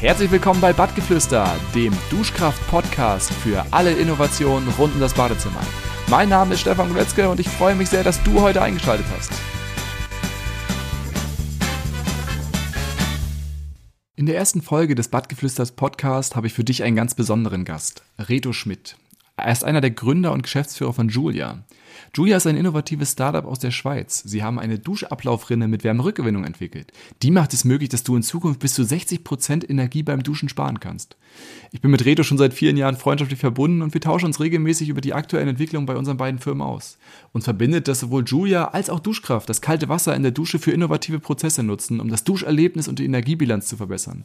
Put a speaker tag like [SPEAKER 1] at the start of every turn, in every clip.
[SPEAKER 1] herzlich willkommen bei Badgeflüster, dem Duschkraft-Podcast für alle Innovationen rund um das Badezimmer. Mein Name ist Stefan Goletzke und ich freue mich sehr, dass du heute eingeschaltet hast. In der ersten Folge des Badgeflüsters Podcast habe ich für dich einen ganz besonderen Gast, Reto Schmidt. Er ist einer der Gründer und Geschäftsführer von Julia. Julia ist ein innovatives Startup aus der Schweiz. Sie haben eine Duschablaufrinne mit Wärmerückgewinnung entwickelt. Die macht es möglich, dass du in Zukunft bis zu 60 Prozent Energie beim Duschen sparen kannst. Ich bin mit Reto schon seit vielen Jahren freundschaftlich verbunden und wir tauschen uns regelmäßig über die aktuellen Entwicklungen bei unseren beiden Firmen aus. Uns verbindet, dass sowohl Julia als auch Duschkraft das kalte Wasser in der Dusche für innovative Prozesse nutzen, um das Duscherlebnis und die Energiebilanz zu verbessern.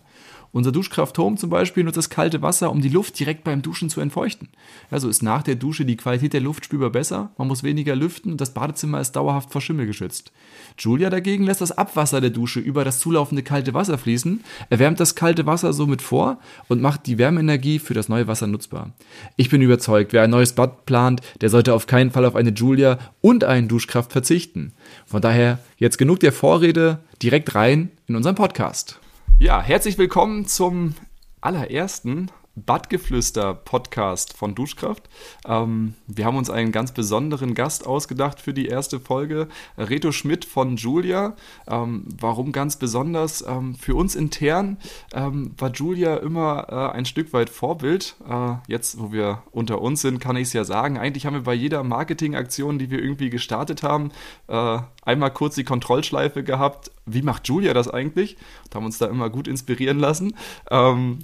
[SPEAKER 1] Unser Duschkraft Home zum Beispiel nutzt das kalte Wasser, um die Luft direkt beim Duschen zu entfeuchten. Also ist nach der Dusche die Qualität der Luft spürbar besser, man muss weniger lüften und das Badezimmer ist dauerhaft vor Schimmel geschützt. Julia dagegen lässt das Abwasser der Dusche über das zulaufende kalte Wasser fließen, erwärmt das kalte Wasser somit vor und macht die Wärmeenergie für das neue Wasser nutzbar. Ich bin überzeugt, wer ein neues Bad plant, der sollte auf keinen Fall auf eine Julia und einen Duschkraft verzichten. Von daher jetzt genug der Vorrede, direkt rein in unseren Podcast. Ja, herzlich willkommen zum allerersten Badgeflüster Podcast von Duschkraft. Ähm, wir haben uns einen ganz besonderen Gast ausgedacht für die erste Folge, Reto Schmidt von Julia. Ähm, warum ganz besonders? Ähm, für uns intern ähm, war Julia immer äh, ein Stück weit Vorbild. Äh, jetzt, wo wir unter uns sind, kann ich es ja sagen. Eigentlich haben wir bei jeder Marketingaktion, die wir irgendwie gestartet haben, äh, einmal kurz die Kontrollschleife gehabt. Wie macht Julia das eigentlich? Und haben uns da immer gut inspirieren lassen. Ähm,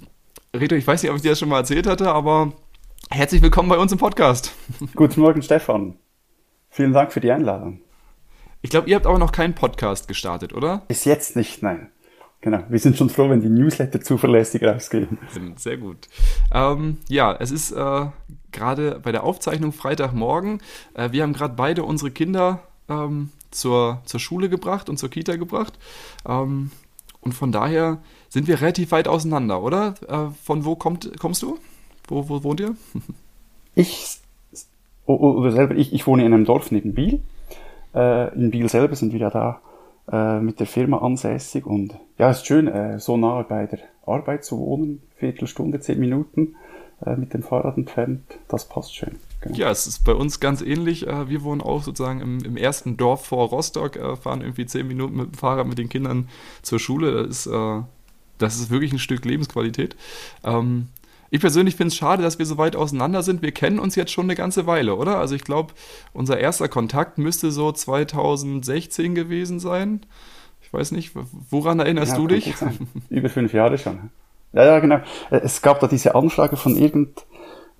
[SPEAKER 1] Reto, ich weiß nicht, ob ich dir das schon mal erzählt hatte, aber herzlich willkommen bei uns im Podcast.
[SPEAKER 2] Guten Morgen, Stefan. Vielen Dank für die Einladung.
[SPEAKER 1] Ich glaube, ihr habt aber noch keinen Podcast gestartet, oder?
[SPEAKER 2] Bis jetzt nicht, nein. Genau. Wir sind schon froh, wenn die Newsletter zuverlässig rausgehen.
[SPEAKER 1] Sehr gut. Ähm, ja, es ist äh, gerade bei der Aufzeichnung Freitagmorgen. Äh, wir haben gerade beide unsere Kinder ähm, zur, zur Schule gebracht und zur Kita gebracht. Ähm, und von daher sind wir relativ weit auseinander, oder? Äh, von wo kommt, kommst du? Wo, wo wohnt ihr?
[SPEAKER 2] ich, oder selber, ich, ich wohne in einem Dorf neben Biel. Äh, in Biel selber sind wir ja da äh, mit der Firma ansässig und ja, es ist schön, äh, so nah bei der Arbeit zu wohnen. Viertelstunde, zehn Minuten äh, mit dem Fahrrad entfernt. Das passt schön.
[SPEAKER 1] Genau. Ja, es ist bei uns ganz ähnlich. Äh, wir wohnen auch sozusagen im, im ersten Dorf vor Rostock, fahren irgendwie zehn Minuten mit dem Fahrrad mit den Kindern zur Schule. Das ist, das ist wirklich ein Stück Lebensqualität. Ähm, ich persönlich finde es schade, dass wir so weit auseinander sind. Wir kennen uns jetzt schon eine ganze Weile, oder? Also ich glaube, unser erster Kontakt müsste so 2016 gewesen sein. Ich weiß nicht, woran erinnerst ja, du dich?
[SPEAKER 2] Über fünf Jahre schon. Ja, ja, genau. Es gab da diese Anfrage von irgend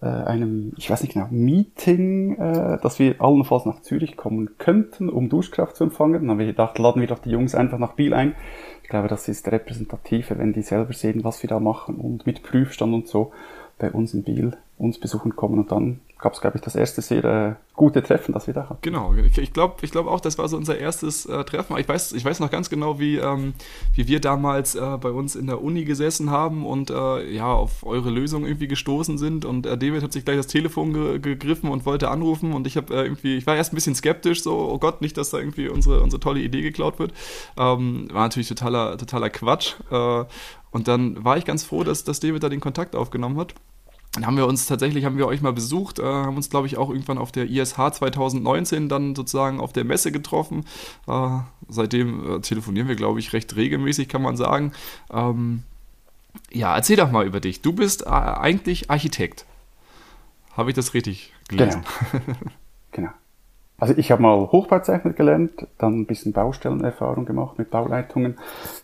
[SPEAKER 2] äh, ich weiß nicht genau, Meeting, äh, dass wir allenfalls nach Zürich kommen könnten, um Duschkraft zu empfangen. Dann haben wir gedacht, laden wir doch die Jungs einfach nach Biel ein. Ich glaube, das ist repräsentativer, wenn die selber sehen, was wir da machen und mit Prüfstand und so bei uns in Biel uns besuchen kommen und dann gab es, glaube ich, das erste sehr äh, gute Treffen, das wir da hatten.
[SPEAKER 1] Genau, ich glaube ich glaub auch, das war so unser erstes äh, Treffen. Ich weiß, ich weiß noch ganz genau, wie, ähm, wie wir damals äh, bei uns in der Uni gesessen haben und äh, ja, auf eure Lösung irgendwie gestoßen sind. Und äh, David hat sich gleich das Telefon ge gegriffen und wollte anrufen. Und ich habe äh, irgendwie, ich war erst ein bisschen skeptisch, so, oh Gott, nicht, dass da irgendwie unsere, unsere tolle Idee geklaut wird. Ähm, war natürlich totaler, totaler Quatsch. und dann war ich ganz froh, dass, dass David da den Kontakt aufgenommen hat. Dann haben wir uns tatsächlich, haben wir euch mal besucht, äh, haben uns, glaube ich, auch irgendwann auf der ISH 2019 dann sozusagen auf der Messe getroffen. Äh, seitdem äh, telefonieren wir, glaube ich, recht regelmäßig, kann man sagen. Ähm, ja, erzähl doch mal über dich. Du bist äh, eigentlich Architekt. Habe ich das richtig gelesen?
[SPEAKER 2] Genau. genau. Also ich habe mal Hochbauzeichner gelernt, dann ein bisschen Baustellenerfahrung gemacht mit Bauleitungen,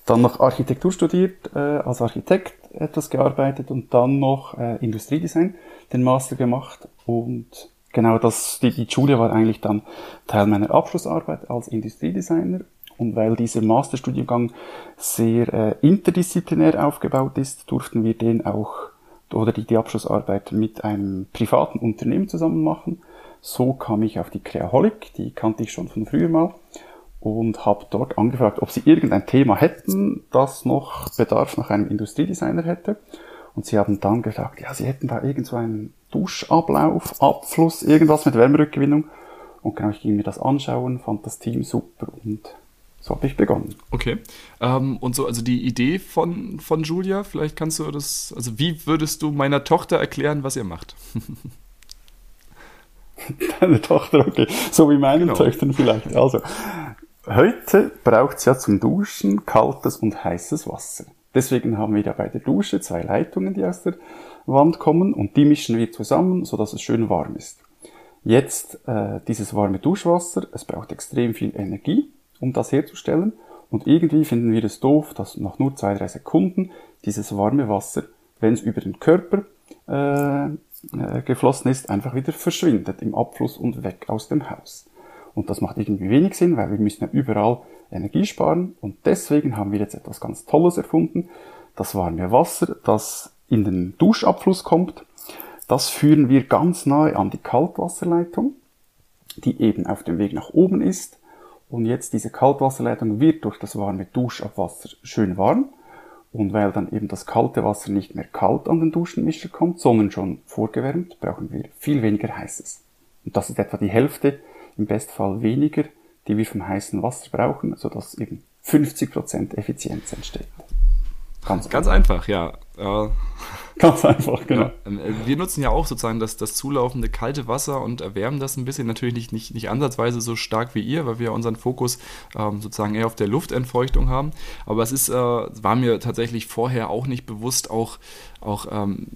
[SPEAKER 2] dann noch Architektur studiert, äh, als Architekt etwas gearbeitet und dann noch äh, Industriedesign, den Master gemacht und genau das, die, die Schule war eigentlich dann Teil meiner Abschlussarbeit als Industriedesigner und weil dieser Masterstudiengang sehr äh, interdisziplinär aufgebaut ist, durften wir den auch oder die, die Abschlussarbeit mit einem privaten Unternehmen zusammen machen so kam ich auf die Creaholic, die kannte ich schon von früher mal und habe dort angefragt, ob sie irgendein Thema hätten, das noch Bedarf nach einem Industriedesigner hätte. Und sie haben dann gesagt, ja, sie hätten da irgend so einen Duschablauf, Abfluss, irgendwas mit Wärmerückgewinnung. Und genau, ich ging mir das anschauen, fand das Team super und so habe ich begonnen.
[SPEAKER 1] Okay. Ähm, und so, also die Idee von, von Julia, vielleicht kannst du das, also wie würdest du meiner Tochter erklären, was ihr macht?
[SPEAKER 2] Deine Tochter, okay. So wie meinen genau. Töchtern vielleicht. Also, heute braucht es ja zum Duschen kaltes und heißes Wasser. Deswegen haben wir ja bei der Dusche zwei Leitungen, die aus der Wand kommen und die mischen wir zusammen, sodass es schön warm ist. Jetzt äh, dieses warme Duschwasser, es braucht extrem viel Energie, um das herzustellen und irgendwie finden wir es doof, dass nach nur zwei, drei Sekunden dieses warme Wasser, wenn es über den Körper äh, äh, geflossen ist, einfach wieder verschwindet im Abfluss und weg aus dem Haus. Und das macht irgendwie wenig Sinn, weil wir müssen ja überall Energie sparen und deswegen haben wir jetzt etwas ganz Tolles erfunden. Das warme Wasser, das in den Duschabfluss kommt, das führen wir ganz nahe an die Kaltwasserleitung, die eben auf dem Weg nach oben ist. Und jetzt diese Kaltwasserleitung wird durch das warme Duschabwasser schön warm und weil dann eben das kalte Wasser nicht mehr kalt an den Duschenmischer kommt, sondern schon vorgewärmt, brauchen wir viel weniger heißes. Und das ist etwa die Hälfte, im Bestfall weniger, die wir vom heißen Wasser brauchen, sodass eben 50% Effizienz entsteht.
[SPEAKER 1] Ganz, Ganz einfach, ja. Äh,
[SPEAKER 2] Ganz einfach, genau. Ja,
[SPEAKER 1] ähm, äh, wir nutzen ja auch sozusagen das, das zulaufende kalte Wasser und erwärmen das ein bisschen. Natürlich nicht, nicht, nicht ansatzweise so stark wie ihr, weil wir unseren Fokus ähm, sozusagen eher auf der Luftentfeuchtung haben. Aber es ist, äh, war mir tatsächlich vorher auch nicht bewusst, auch, auch ähm,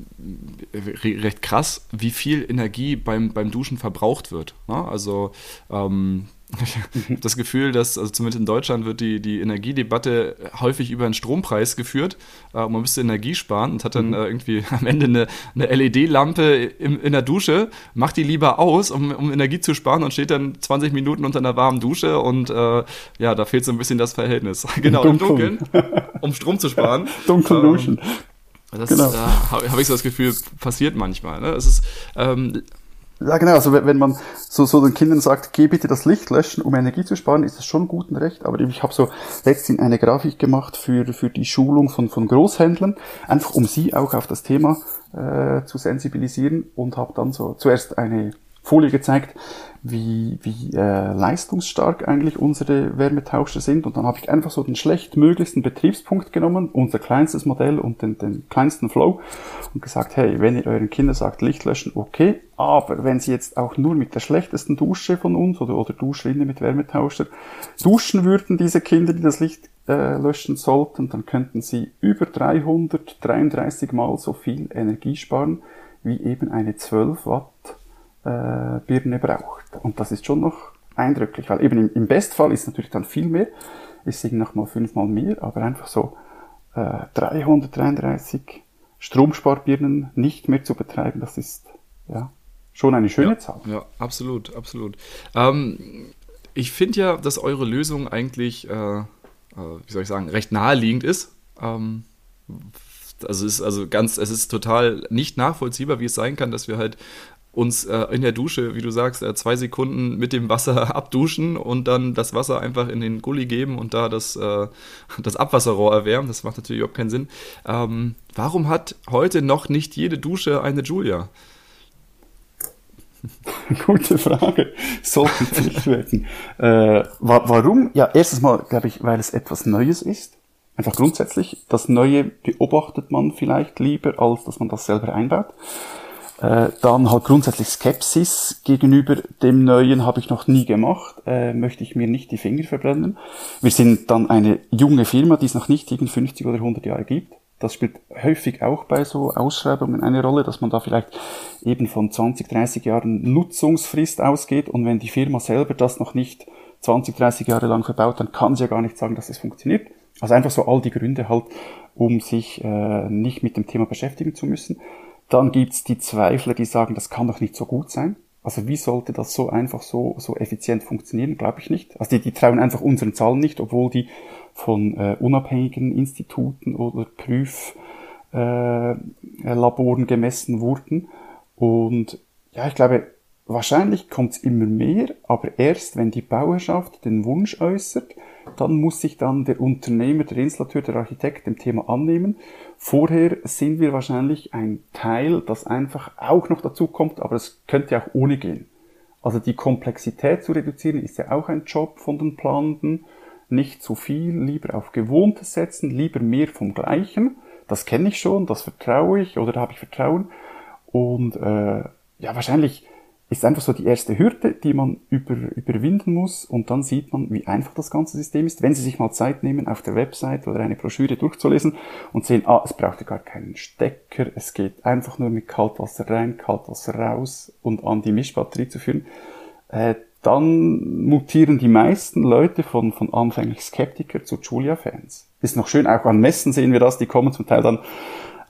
[SPEAKER 1] recht krass, wie viel Energie beim, beim Duschen verbraucht wird. Ne? Also ähm, ich habe das Gefühl, dass, also zumindest in Deutschland wird die, die Energiedebatte häufig über den Strompreis geführt. Äh, man müsste Energie sparen und hat dann mhm. äh, irgendwie am Ende eine, eine LED-Lampe in der Dusche, macht die lieber aus, um, um Energie zu sparen und steht dann 20 Minuten unter einer warmen Dusche und äh, ja, da fehlt so ein bisschen das Verhältnis. genau, im Dunkeln, um Strom zu sparen.
[SPEAKER 2] Dunkel ähm, duschen.
[SPEAKER 1] Das genau. äh, habe hab ich so das Gefühl, passiert manchmal. Ne? Es ist, ähm,
[SPEAKER 2] ja, genau. Also wenn man so, so den Kindern sagt, geh bitte das Licht löschen, um Energie zu sparen, ist das schon gut und recht. Aber ich habe so letztens eine Grafik gemacht für, für die Schulung von, von Großhändlern, einfach um sie auch auf das Thema äh, zu sensibilisieren und habe dann so zuerst eine Folie gezeigt, wie, wie äh, leistungsstark eigentlich unsere Wärmetauscher sind. Und dann habe ich einfach so den schlechtmöglichsten Betriebspunkt genommen, unser kleinstes Modell und den, den kleinsten Flow und gesagt, hey, wenn ihr euren Kindern sagt, Licht löschen, okay, aber wenn sie jetzt auch nur mit der schlechtesten Dusche von uns oder, oder Duschrinne mit Wärmetauscher duschen würden, diese Kinder, die das Licht äh, löschen sollten, dann könnten sie über 333 mal so viel Energie sparen, wie eben eine 12 Watt äh, Birne braucht. Und das ist schon noch eindrücklich, weil eben im, im Bestfall ist natürlich dann viel mehr, ist eben nochmal fünfmal mehr, aber einfach so äh, 333 Stromsparbirnen nicht mehr zu betreiben, das ist ja schon eine schöne
[SPEAKER 1] ja,
[SPEAKER 2] Zahl.
[SPEAKER 1] Ja, absolut, absolut. Ähm, ich finde ja, dass eure Lösung eigentlich, äh, äh, wie soll ich sagen, recht naheliegend ist. Ähm, also es ist also ganz, es ist total nicht nachvollziehbar, wie es sein kann, dass wir halt uns äh, in der Dusche, wie du sagst, äh, zwei Sekunden mit dem Wasser abduschen und dann das Wasser einfach in den Gully geben und da das, äh, das Abwasserrohr erwärmen. Das macht natürlich überhaupt keinen Sinn. Ähm, warum hat heute noch nicht jede Dusche eine Julia?
[SPEAKER 2] Gute Frage. Sollten Pflicht werden. Äh, wa warum? Ja, erstens mal, glaube ich, weil es etwas Neues ist. Einfach grundsätzlich. Das Neue beobachtet man vielleicht lieber, als dass man das selber einbaut. Äh, dann halt grundsätzlich Skepsis gegenüber dem Neuen habe ich noch nie gemacht, äh, möchte ich mir nicht die Finger verbrennen. Wir sind dann eine junge Firma, die es noch nicht gegen 50 oder 100 Jahre gibt. Das spielt häufig auch bei so Ausschreibungen eine Rolle, dass man da vielleicht eben von 20, 30 Jahren Nutzungsfrist ausgeht und wenn die Firma selber das noch nicht 20, 30 Jahre lang verbaut, dann kann sie ja gar nicht sagen, dass es funktioniert. Also einfach so all die Gründe halt, um sich äh, nicht mit dem Thema beschäftigen zu müssen. Dann gibt's die Zweifler, die sagen, das kann doch nicht so gut sein. Also wie sollte das so einfach so, so effizient funktionieren? Glaube ich nicht. Also die, die trauen einfach unseren Zahlen nicht, obwohl die von äh, unabhängigen Instituten oder Prüflaboren äh, gemessen wurden. Und ja, ich glaube, wahrscheinlich kommt's immer mehr, aber erst wenn die Bauerschaft den Wunsch äußert, dann muss sich dann der Unternehmer, der Installateur, der Architekt dem Thema annehmen. Vorher sind wir wahrscheinlich ein Teil, das einfach auch noch dazu kommt, aber es könnte auch ohne gehen. Also die Komplexität zu reduzieren ist ja auch ein Job von den Planenden. nicht zu viel, lieber auf Gewohntes setzen, lieber mehr vom Gleichen. Das kenne ich schon, das vertraue ich oder da habe ich Vertrauen. Und äh, ja, wahrscheinlich ist einfach so die erste Hürde, die man über, überwinden muss und dann sieht man, wie einfach das ganze System ist. Wenn Sie sich mal Zeit nehmen, auf der Website oder eine Broschüre durchzulesen und sehen, ah, es braucht ja gar keinen Stecker, es geht einfach nur mit Kaltwasser rein, Kaltwasser raus und an die Mischbatterie zu führen, äh, dann mutieren die meisten Leute von, von anfänglich Skeptiker zu Julia-Fans. Ist noch schön, auch an Messen sehen wir das, die kommen zum Teil dann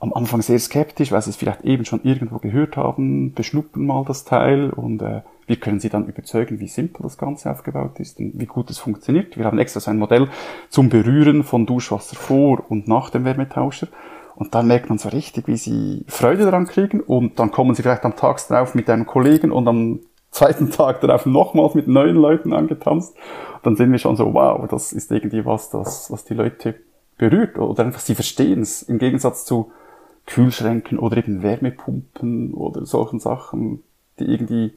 [SPEAKER 2] am Anfang sehr skeptisch, weil sie es vielleicht eben schon irgendwo gehört haben, beschnuppern mal das Teil und äh, wir können sie dann überzeugen, wie simpel das Ganze aufgebaut ist und wie gut es funktioniert. Wir haben extra so ein Modell zum Berühren von Duschwasser vor und nach dem Wärmetauscher. Und dann merkt man so richtig, wie sie Freude daran kriegen und dann kommen sie vielleicht am Tag drauf mit einem Kollegen und am zweiten Tag darauf nochmals mit neuen Leuten angetanzt. Und dann sehen wir schon so, wow, das ist irgendwie was, das, was die Leute berührt oder einfach sie verstehen es im Gegensatz zu Kühlschränken oder eben Wärmepumpen oder solchen Sachen, die irgendwie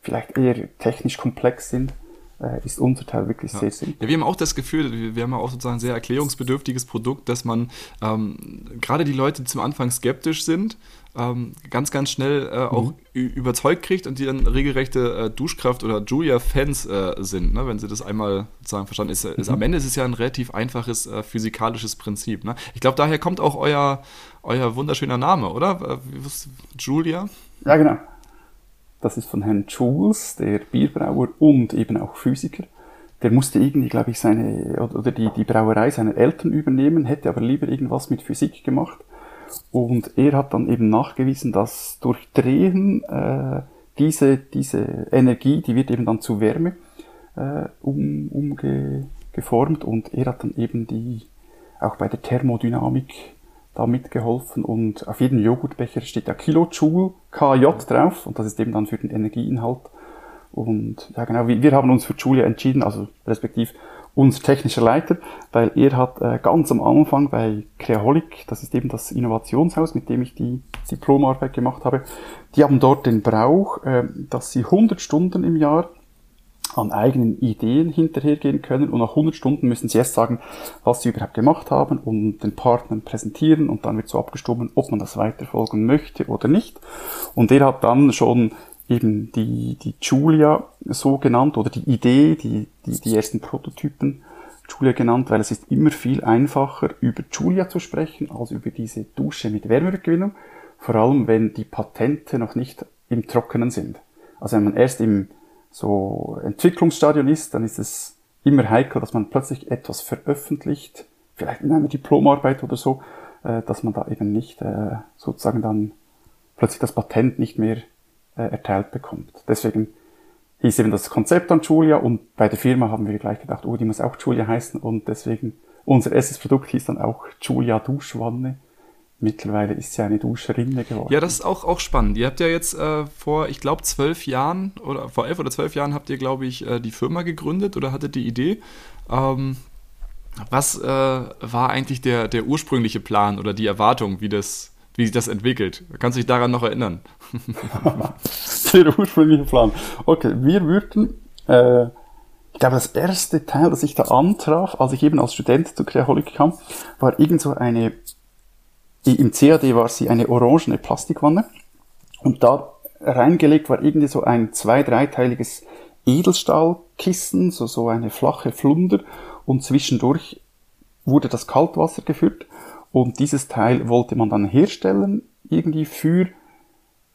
[SPEAKER 2] vielleicht eher technisch komplex sind, äh, ist unser Teil wirklich
[SPEAKER 1] ja.
[SPEAKER 2] sehr simpel.
[SPEAKER 1] Ja, wir haben auch das Gefühl, wir haben auch sozusagen ein sehr erklärungsbedürftiges Produkt, dass man ähm, gerade die Leute, die zum Anfang skeptisch sind, ähm, ganz, ganz schnell äh, auch mhm. überzeugt kriegt und die dann regelrechte äh, Duschkraft oder Julia-Fans äh, sind, ne? wenn sie das einmal sozusagen verstanden ist, ist. Mhm. Am Ende ist es ja ein relativ einfaches äh, physikalisches Prinzip. Ne? Ich glaube, daher kommt auch euer, euer wunderschöner Name, oder? Äh, Julia?
[SPEAKER 2] Ja, genau. Das ist von Herrn Jules, der Bierbrauer und eben auch Physiker. Der musste irgendwie, glaube ich, seine, oder die, die Brauerei seiner Eltern übernehmen, hätte aber lieber irgendwas mit Physik gemacht und er hat dann eben nachgewiesen, dass durch Drehen äh, diese, diese Energie, die wird eben dann zu Wärme äh, um, umgeformt und er hat dann eben die auch bei der Thermodynamik da mitgeholfen und auf jedem Joghurtbecher steht ja Kilojoule KJ drauf und das ist eben dann für den Energieinhalt. Und ja genau, wir, haben uns für Julia entschieden, also respektiv unser technischer Leiter, weil er hat äh, ganz am Anfang bei Creaholic, das ist eben das Innovationshaus, mit dem ich die Diplomarbeit gemacht habe, die haben dort den Brauch, äh, dass sie 100 Stunden im Jahr an eigenen Ideen hinterhergehen können und nach 100 Stunden müssen sie erst sagen, was sie überhaupt gemacht haben und den Partnern präsentieren und dann wird so abgestimmt, ob man das weiterfolgen möchte oder nicht. Und er hat dann schon eben die, die Julia so genannt oder die Idee, die, die, die ersten Prototypen Julia genannt, weil es ist immer viel einfacher, über Julia zu sprechen, als über diese Dusche mit Wärmerückgewinnung. Vor allem, wenn die Patente noch nicht im Trockenen sind. Also wenn man erst im so Entwicklungsstadion ist, dann ist es immer heikel, dass man plötzlich etwas veröffentlicht, vielleicht in einer Diplomarbeit oder so, äh, dass man da eben nicht äh, sozusagen dann plötzlich das Patent nicht mehr äh, erteilt bekommt. Deswegen hieß eben das Konzept an Julia und bei der Firma haben wir gleich gedacht, oh, die muss auch Julia heißen und deswegen unser erstes Produkt hieß dann auch Julia Duschwanne. Mittlerweile ist sie eine Duschrinne geworden.
[SPEAKER 1] Ja, das ist auch, auch spannend. Ihr habt ja jetzt äh, vor, ich glaube, zwölf Jahren oder vor elf oder zwölf Jahren habt ihr, glaube ich, äh, die Firma gegründet oder hattet die Idee. Ähm, was äh, war eigentlich der, der ursprüngliche Plan oder die Erwartung, wie das, wie sich das entwickelt. Kannst du dich daran noch erinnern?
[SPEAKER 2] Der ursprüngliche Plan. Okay, wir würden, äh, ich glaube, das erste Teil, das ich da antraf, als ich eben als Student zu Creaholic kam, war irgend so eine, im CAD war sie eine orangene Plastikwanne und da reingelegt war irgendwie so ein zwei-, dreiteiliges Edelstahlkissen, so, so eine flache Flunder und zwischendurch wurde das Kaltwasser gefüllt und dieses Teil wollte man dann herstellen, irgendwie für,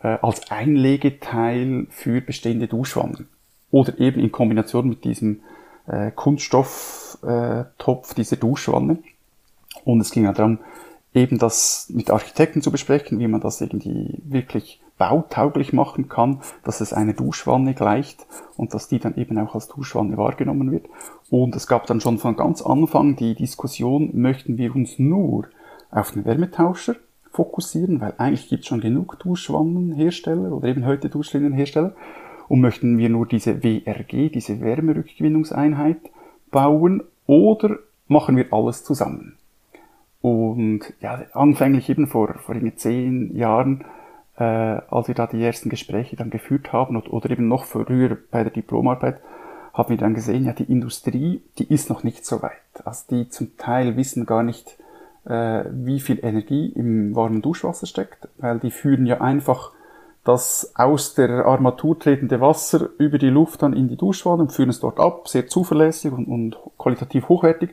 [SPEAKER 2] äh, als Einlegeteil für bestehende Duschwannen. Oder eben in Kombination mit diesem äh, Kunststofftopf äh, dieser Duschwanne. Und es ging ja darum, eben das mit Architekten zu besprechen, wie man das irgendwie wirklich bautauglich machen kann, dass es eine Duschwanne gleicht und dass die dann eben auch als Duschwanne wahrgenommen wird. Und es gab dann schon von ganz Anfang die Diskussion, möchten wir uns nur auf den Wärmetauscher fokussieren, weil eigentlich gibt es schon genug Duschwannenhersteller oder eben heute Duschlinnenhersteller und möchten wir nur diese WRG, diese Wärmerückgewinnungseinheit bauen oder machen wir alles zusammen? Und ja, anfänglich eben vor, vor zehn Jahren, äh, als wir da die ersten Gespräche dann geführt haben oder, oder eben noch früher bei der Diplomarbeit, haben wir dann gesehen, ja, die Industrie, die ist noch nicht so weit. Also die zum Teil wissen gar nicht, äh, wie viel Energie im warmen Duschwasser steckt, weil die führen ja einfach das aus der Armatur tretende Wasser über die Luft dann in die Duschwanne und führen es dort ab, sehr zuverlässig und, und qualitativ hochwertig.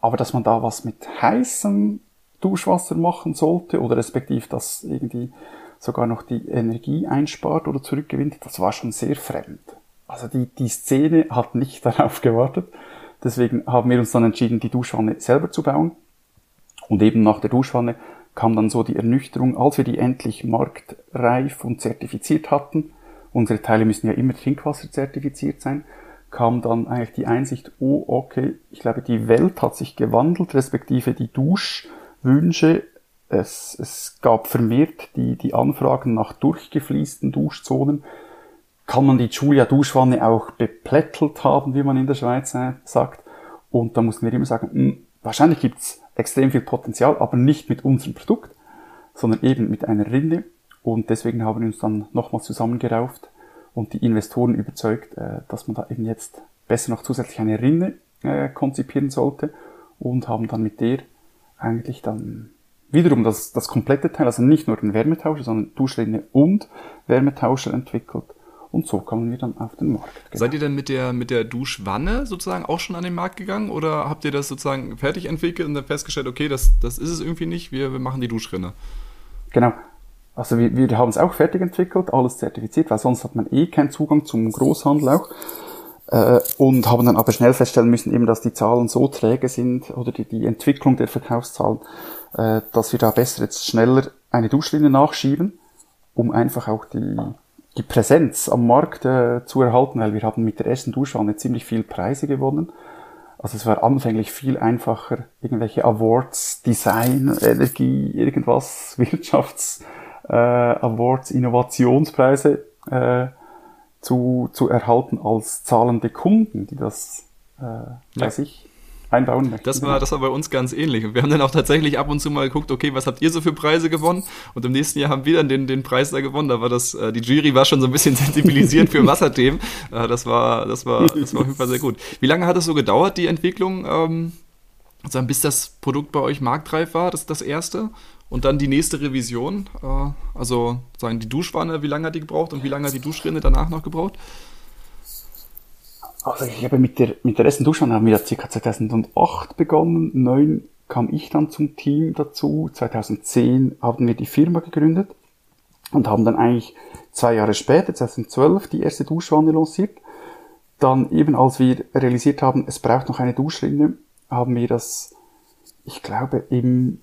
[SPEAKER 2] Aber dass man da was mit heißem Duschwasser machen sollte oder respektiv das irgendwie sogar noch die Energie einspart oder zurückgewinnt, das war schon sehr fremd. Also die, die Szene hat nicht darauf gewartet. Deswegen haben wir uns dann entschieden, die Duschwanne selber zu bauen. Und eben nach der Duschwanne kam dann so die Ernüchterung, als wir die endlich marktreif und zertifiziert hatten, unsere Teile müssen ja immer Trinkwasser zertifiziert sein, kam dann eigentlich die Einsicht, oh okay, ich glaube, die Welt hat sich gewandelt, respektive die Duschwünsche. Es, es gab vermehrt die, die Anfragen nach durchgefließten Duschzonen. Kann man die Julia-Duschwanne auch beplättelt haben, wie man in der Schweiz sagt. Und da mussten wir immer sagen, mh, hm, wahrscheinlich gibt's extrem viel Potenzial, aber nicht mit unserem Produkt, sondern eben mit einer Rinde. Und deswegen haben wir uns dann nochmal zusammengerauft und die Investoren überzeugt, äh, dass man da eben jetzt besser noch zusätzlich eine Rinde äh, konzipieren sollte und haben dann mit der eigentlich dann wiederum das, das komplette Teil, also nicht nur den Wärmetauscher, sondern Duschrinne und Wärmetauscher entwickelt und so kommen wir dann auf den Markt.
[SPEAKER 1] Genau. Seid ihr denn mit der, mit der Duschwanne sozusagen auch schon an den Markt gegangen oder habt ihr das sozusagen fertig entwickelt und dann festgestellt, okay, das, das ist es irgendwie nicht, wir, wir machen die Duschrinne?
[SPEAKER 2] Genau. Also wir, wir haben es auch fertig entwickelt, alles zertifiziert, weil sonst hat man eh keinen Zugang zum Großhandel auch. Äh, und haben dann aber schnell feststellen müssen, eben, dass die Zahlen so träge sind oder die, die Entwicklung der Verkaufszahlen, äh, dass wir da besser jetzt schneller eine Duschlinie nachschieben, um einfach auch die, die Präsenz am Markt äh, zu erhalten, weil wir haben mit der ersten Duschwanne ziemlich viel Preise gewonnen. Also es war anfänglich viel einfacher, irgendwelche Awards, Design, Energie, irgendwas, Wirtschafts äh, Awards, Innovationspreise äh, zu, zu erhalten als zahlende Kunden, die das äh, bei ja. sich einbauen
[SPEAKER 1] möchten. Das war, das war bei uns ganz ähnlich. Und wir haben dann auch tatsächlich ab und zu mal geguckt, okay, was habt ihr so für Preise gewonnen? Und im nächsten Jahr haben wir dann den, den Preis da gewonnen. Da war das, äh, die Jury war schon so ein bisschen sensibilisiert für Wasserthemen. Äh, das war, das war, das war auf jeden Fall sehr gut. Wie lange hat es so gedauert, die Entwicklung, ähm, also bis das Produkt bei euch marktreif war? Das ist das erste. Und dann die nächste Revision, äh, also sagen die Duschwanne, wie lange hat die gebraucht und wie lange hat die Duschrinne danach noch gebraucht?
[SPEAKER 2] Also ich habe mit der, mit der ersten Duschwanne haben wir ja ca. 2008 begonnen. Neun kam ich dann zum Team dazu. 2010 haben wir die Firma gegründet und haben dann eigentlich zwei Jahre später, 2012, die erste Duschwanne lanciert. Dann eben, als wir realisiert haben, es braucht noch eine Duschrinne, haben wir das, ich glaube, im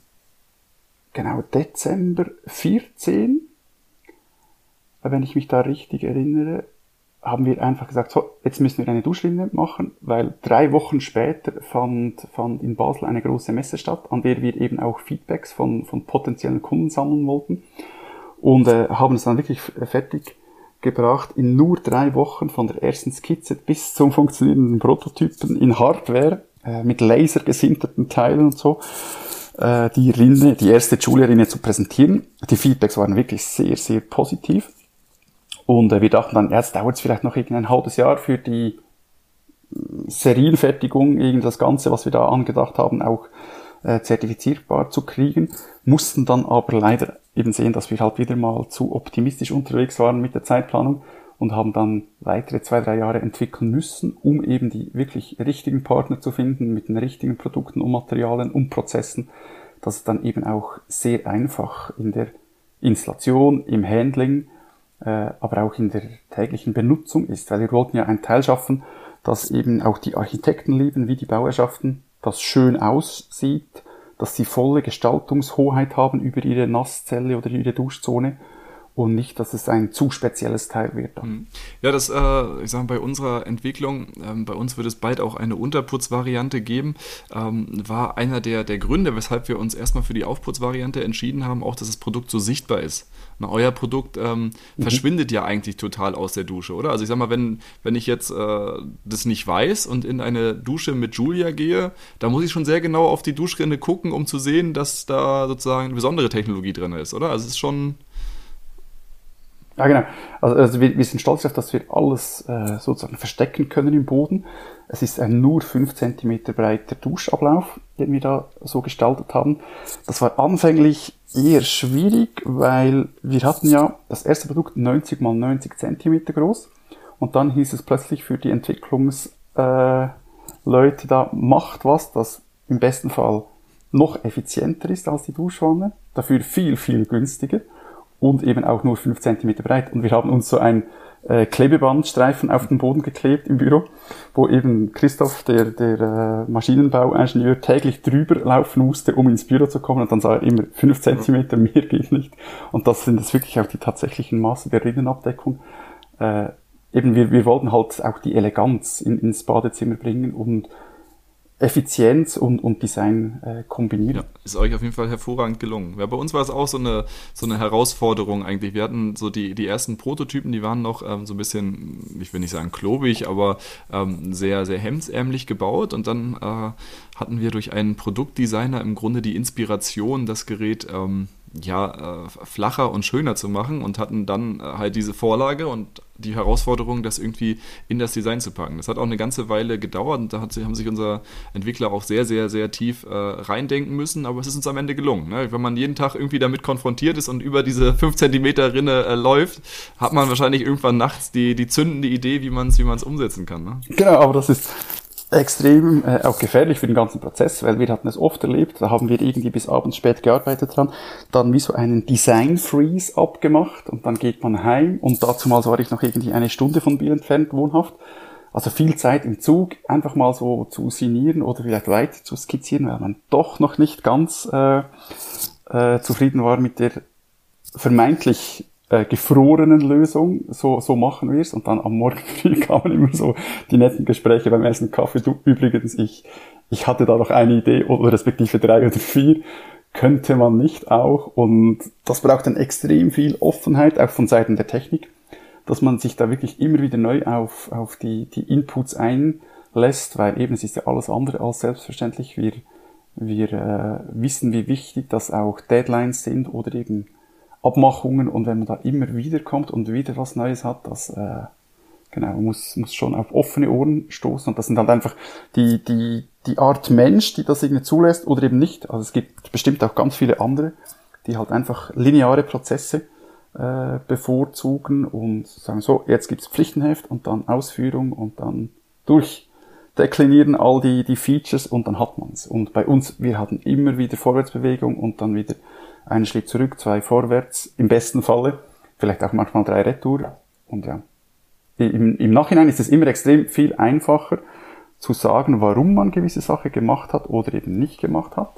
[SPEAKER 2] genau Dezember 14, wenn ich mich da richtig erinnere, haben wir einfach gesagt, so, jetzt müssen wir eine Duschlinie machen, weil drei Wochen später fand, fand in Basel eine große Messe statt, an der wir eben auch Feedbacks von, von potenziellen Kunden sammeln wollten. Und äh, haben es dann wirklich fertig gebracht, in nur drei Wochen von der ersten Skizze bis zum funktionierenden Prototypen in Hardware äh, mit lasergesinterten Teilen und so äh, die Rinde, die erste Julia-Rinde zu präsentieren. Die Feedbacks waren wirklich sehr, sehr positiv. Und äh, wir dachten dann, jetzt dauert es vielleicht noch ein halbes Jahr für die äh, Serienfertigung, irgend das Ganze, was wir da angedacht haben, auch äh, zertifizierbar zu kriegen, mussten dann aber leider eben sehen, dass wir halt wieder mal zu optimistisch unterwegs waren mit der Zeitplanung und haben dann weitere zwei, drei Jahre entwickeln müssen, um eben die wirklich richtigen Partner zu finden mit den richtigen Produkten und Materialien und Prozessen, dass es dann eben auch sehr einfach in der Installation, im Handling äh, aber auch in der täglichen Benutzung ist, weil wir wollten ja ein Teil schaffen, dass eben auch die Architekten lieben, wie die Bauerschaften, das schön aussieht, dass sie volle Gestaltungshoheit haben über ihre Nasszelle oder ihre Duschzone und nicht, dass es ein zu spezielles Teil wird. Hm.
[SPEAKER 1] Ja, das, äh, ich sage bei unserer Entwicklung, ähm, bei uns wird es bald auch eine Unterputzvariante geben, ähm, war einer der, der Gründe, weshalb wir uns erstmal für die Aufputzvariante entschieden haben, auch, dass das Produkt so sichtbar ist. Na, euer Produkt ähm, mhm. verschwindet ja eigentlich total aus der Dusche, oder? Also ich sag mal, wenn, wenn ich jetzt äh, das nicht weiß und in eine Dusche mit Julia gehe, da muss ich schon sehr genau auf die Duschrinne gucken, um zu sehen, dass da sozusagen eine besondere Technologie drin ist, oder? Also es ist schon
[SPEAKER 2] Ja, genau. Also, also wir, wir sind stolz darauf, dass wir alles äh, sozusagen verstecken können im Boden. Es ist ein nur 5 cm breiter Duschablauf, den wir da so gestaltet haben. Das war anfänglich eher schwierig, weil wir hatten ja das erste Produkt 90 mal 90 cm groß und dann hieß es plötzlich für die Entwicklungsleute äh, da, macht was, das im besten Fall noch effizienter ist als die Duschwanne, dafür viel, viel günstiger und eben auch nur 5 cm breit. Und wir haben uns so ein äh, Klebebandstreifen auf den Boden geklebt im Büro, wo eben Christoph, der, der äh, Maschinenbauingenieur, täglich drüber laufen musste, um ins Büro zu kommen. Und dann sah er immer 5 cm, mehr geht nicht. Und das sind jetzt wirklich auch die tatsächlichen Maße der Rinnenabdeckung. Äh, eben wir, wir wollten halt auch die Eleganz in, ins Badezimmer bringen und Effizienz und, und Design äh, kombinieren. Ja,
[SPEAKER 1] ist euch auf jeden Fall hervorragend gelungen. Ja, bei uns war es auch so eine, so eine Herausforderung eigentlich. Wir hatten so die, die ersten Prototypen, die waren noch ähm, so ein bisschen, ich will nicht sagen klobig, aber ähm, sehr, sehr hemdsärmlich gebaut. Und dann äh, hatten wir durch einen Produktdesigner im Grunde die Inspiration, das Gerät ähm, ja, äh, flacher und schöner zu machen und hatten dann äh, halt diese Vorlage und die Herausforderung, das irgendwie in das Design zu packen. Das hat auch eine ganze Weile gedauert und da hat, haben sich unsere Entwickler auch sehr, sehr, sehr tief äh, reindenken müssen, aber es ist uns am Ende gelungen. Ne? Wenn man jeden Tag irgendwie damit konfrontiert ist und über diese 5 cm Rinne äh, läuft, hat man wahrscheinlich irgendwann nachts die, die zündende Idee, wie man es wie umsetzen kann. Ne?
[SPEAKER 2] Genau, aber das ist extrem äh, auch gefährlich für den ganzen Prozess, weil wir hatten es oft erlebt, da haben wir irgendwie bis abends spät gearbeitet dran, dann wie so einen Design Freeze abgemacht und dann geht man heim und dazu mal war ich noch irgendwie eine Stunde von Biel entfernt wohnhaft. Also viel Zeit im Zug, einfach mal so zu signieren oder vielleicht weiter zu skizzieren, weil man doch noch nicht ganz äh, äh, zufrieden war mit der vermeintlich äh, gefrorenen Lösung, so, so machen wir es. Und dann am Morgen früh kamen immer so die netten Gespräche beim ersten Kaffee. Du, übrigens, ich, ich hatte da noch eine Idee, oder respektive drei oder vier, könnte man nicht auch. Und das braucht dann extrem viel Offenheit, auch von Seiten der Technik, dass man sich da wirklich immer wieder neu auf, auf die, die Inputs einlässt, weil eben es ist ja alles andere als selbstverständlich. Wir, wir äh, wissen, wie wichtig das auch Deadlines sind oder eben Abmachungen und wenn man da immer wieder kommt und wieder was Neues hat, das äh, genau muss muss schon auf offene Ohren stoßen und das sind halt einfach die die die Art Mensch, die das irgendwie zulässt oder eben nicht. Also es gibt bestimmt auch ganz viele andere, die halt einfach lineare Prozesse äh, bevorzugen und sagen so, jetzt gibt's Pflichtenheft und dann Ausführung und dann durchdeklinieren all die, die Features und dann hat man's. Und bei uns, wir hatten immer wieder Vorwärtsbewegung und dann wieder einen Schritt zurück, zwei vorwärts, im besten Falle, vielleicht auch manchmal drei Retour. Und ja, im, im Nachhinein ist es immer extrem viel einfacher zu sagen, warum man gewisse Sache gemacht hat oder eben nicht gemacht hat.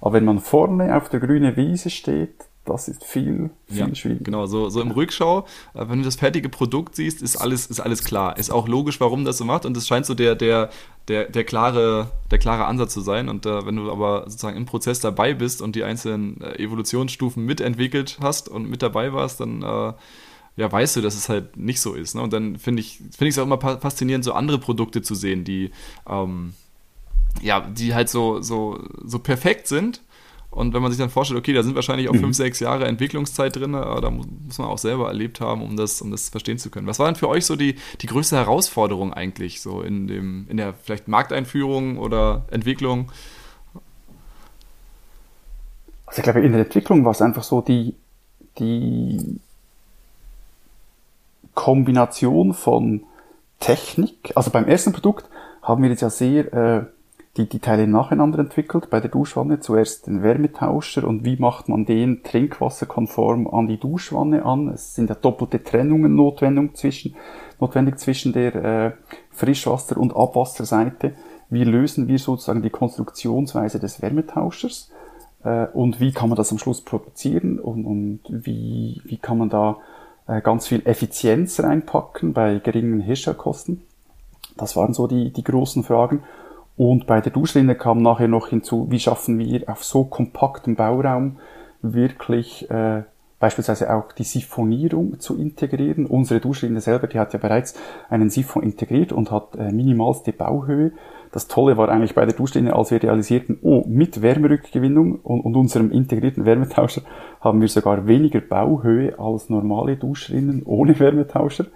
[SPEAKER 2] Aber wenn man vorne auf der grünen Wiese steht, das ist viel, viel ja, schwieriger.
[SPEAKER 1] Genau, so, so im Rückschau, äh, wenn du das fertige Produkt siehst, ist alles, ist alles klar. Ist auch logisch, warum das so macht und es scheint so der, der, der, der, klare, der klare Ansatz zu sein. Und äh, wenn du aber sozusagen im Prozess dabei bist und die einzelnen äh, Evolutionsstufen mitentwickelt hast und mit dabei warst, dann äh, ja, weißt du, dass es halt nicht so ist. Ne? Und dann finde ich es find auch immer faszinierend, so andere Produkte zu sehen, die, ähm, ja, die halt so, so, so perfekt sind und wenn man sich dann vorstellt, okay, da sind wahrscheinlich auch mhm. fünf, sechs Jahre Entwicklungszeit drin, aber da muss man auch selber erlebt haben, um das, um das verstehen zu können. Was war denn für euch so die, die größte Herausforderung eigentlich, so in dem, in der vielleicht Markteinführung oder Entwicklung?
[SPEAKER 2] Also ich glaube, in der Entwicklung war es einfach so die, die Kombination von Technik. Also beim ersten Produkt haben wir jetzt ja sehr äh, die, die Teile nacheinander entwickelt. Bei der Duschwanne zuerst den Wärmetauscher und wie macht man den trinkwasserkonform an die Duschwanne an. Es sind ja doppelte Trennungen notwendig zwischen, notwendig zwischen der äh, Frischwasser- und Abwasserseite. Wie lösen wir sozusagen die Konstruktionsweise des Wärmetauschers? Äh, und wie kann man das am Schluss produzieren und, und wie, wie kann man da äh, ganz viel Effizienz reinpacken bei geringen Herstellkosten? Das waren so die, die großen Fragen. Und bei der Duschrinne kam nachher noch hinzu, wie schaffen wir auf so kompaktem Bauraum wirklich äh, beispielsweise auch die Siphonierung zu integrieren. Unsere Duschrinne selber, die hat ja bereits einen Siphon integriert und hat äh, minimalste Bauhöhe. Das Tolle war eigentlich bei der Duschrinne, als wir realisierten, oh, mit Wärmerückgewinnung und, und unserem integrierten Wärmetauscher haben wir sogar weniger Bauhöhe als normale Duschrinnen ohne Wärmetauscher.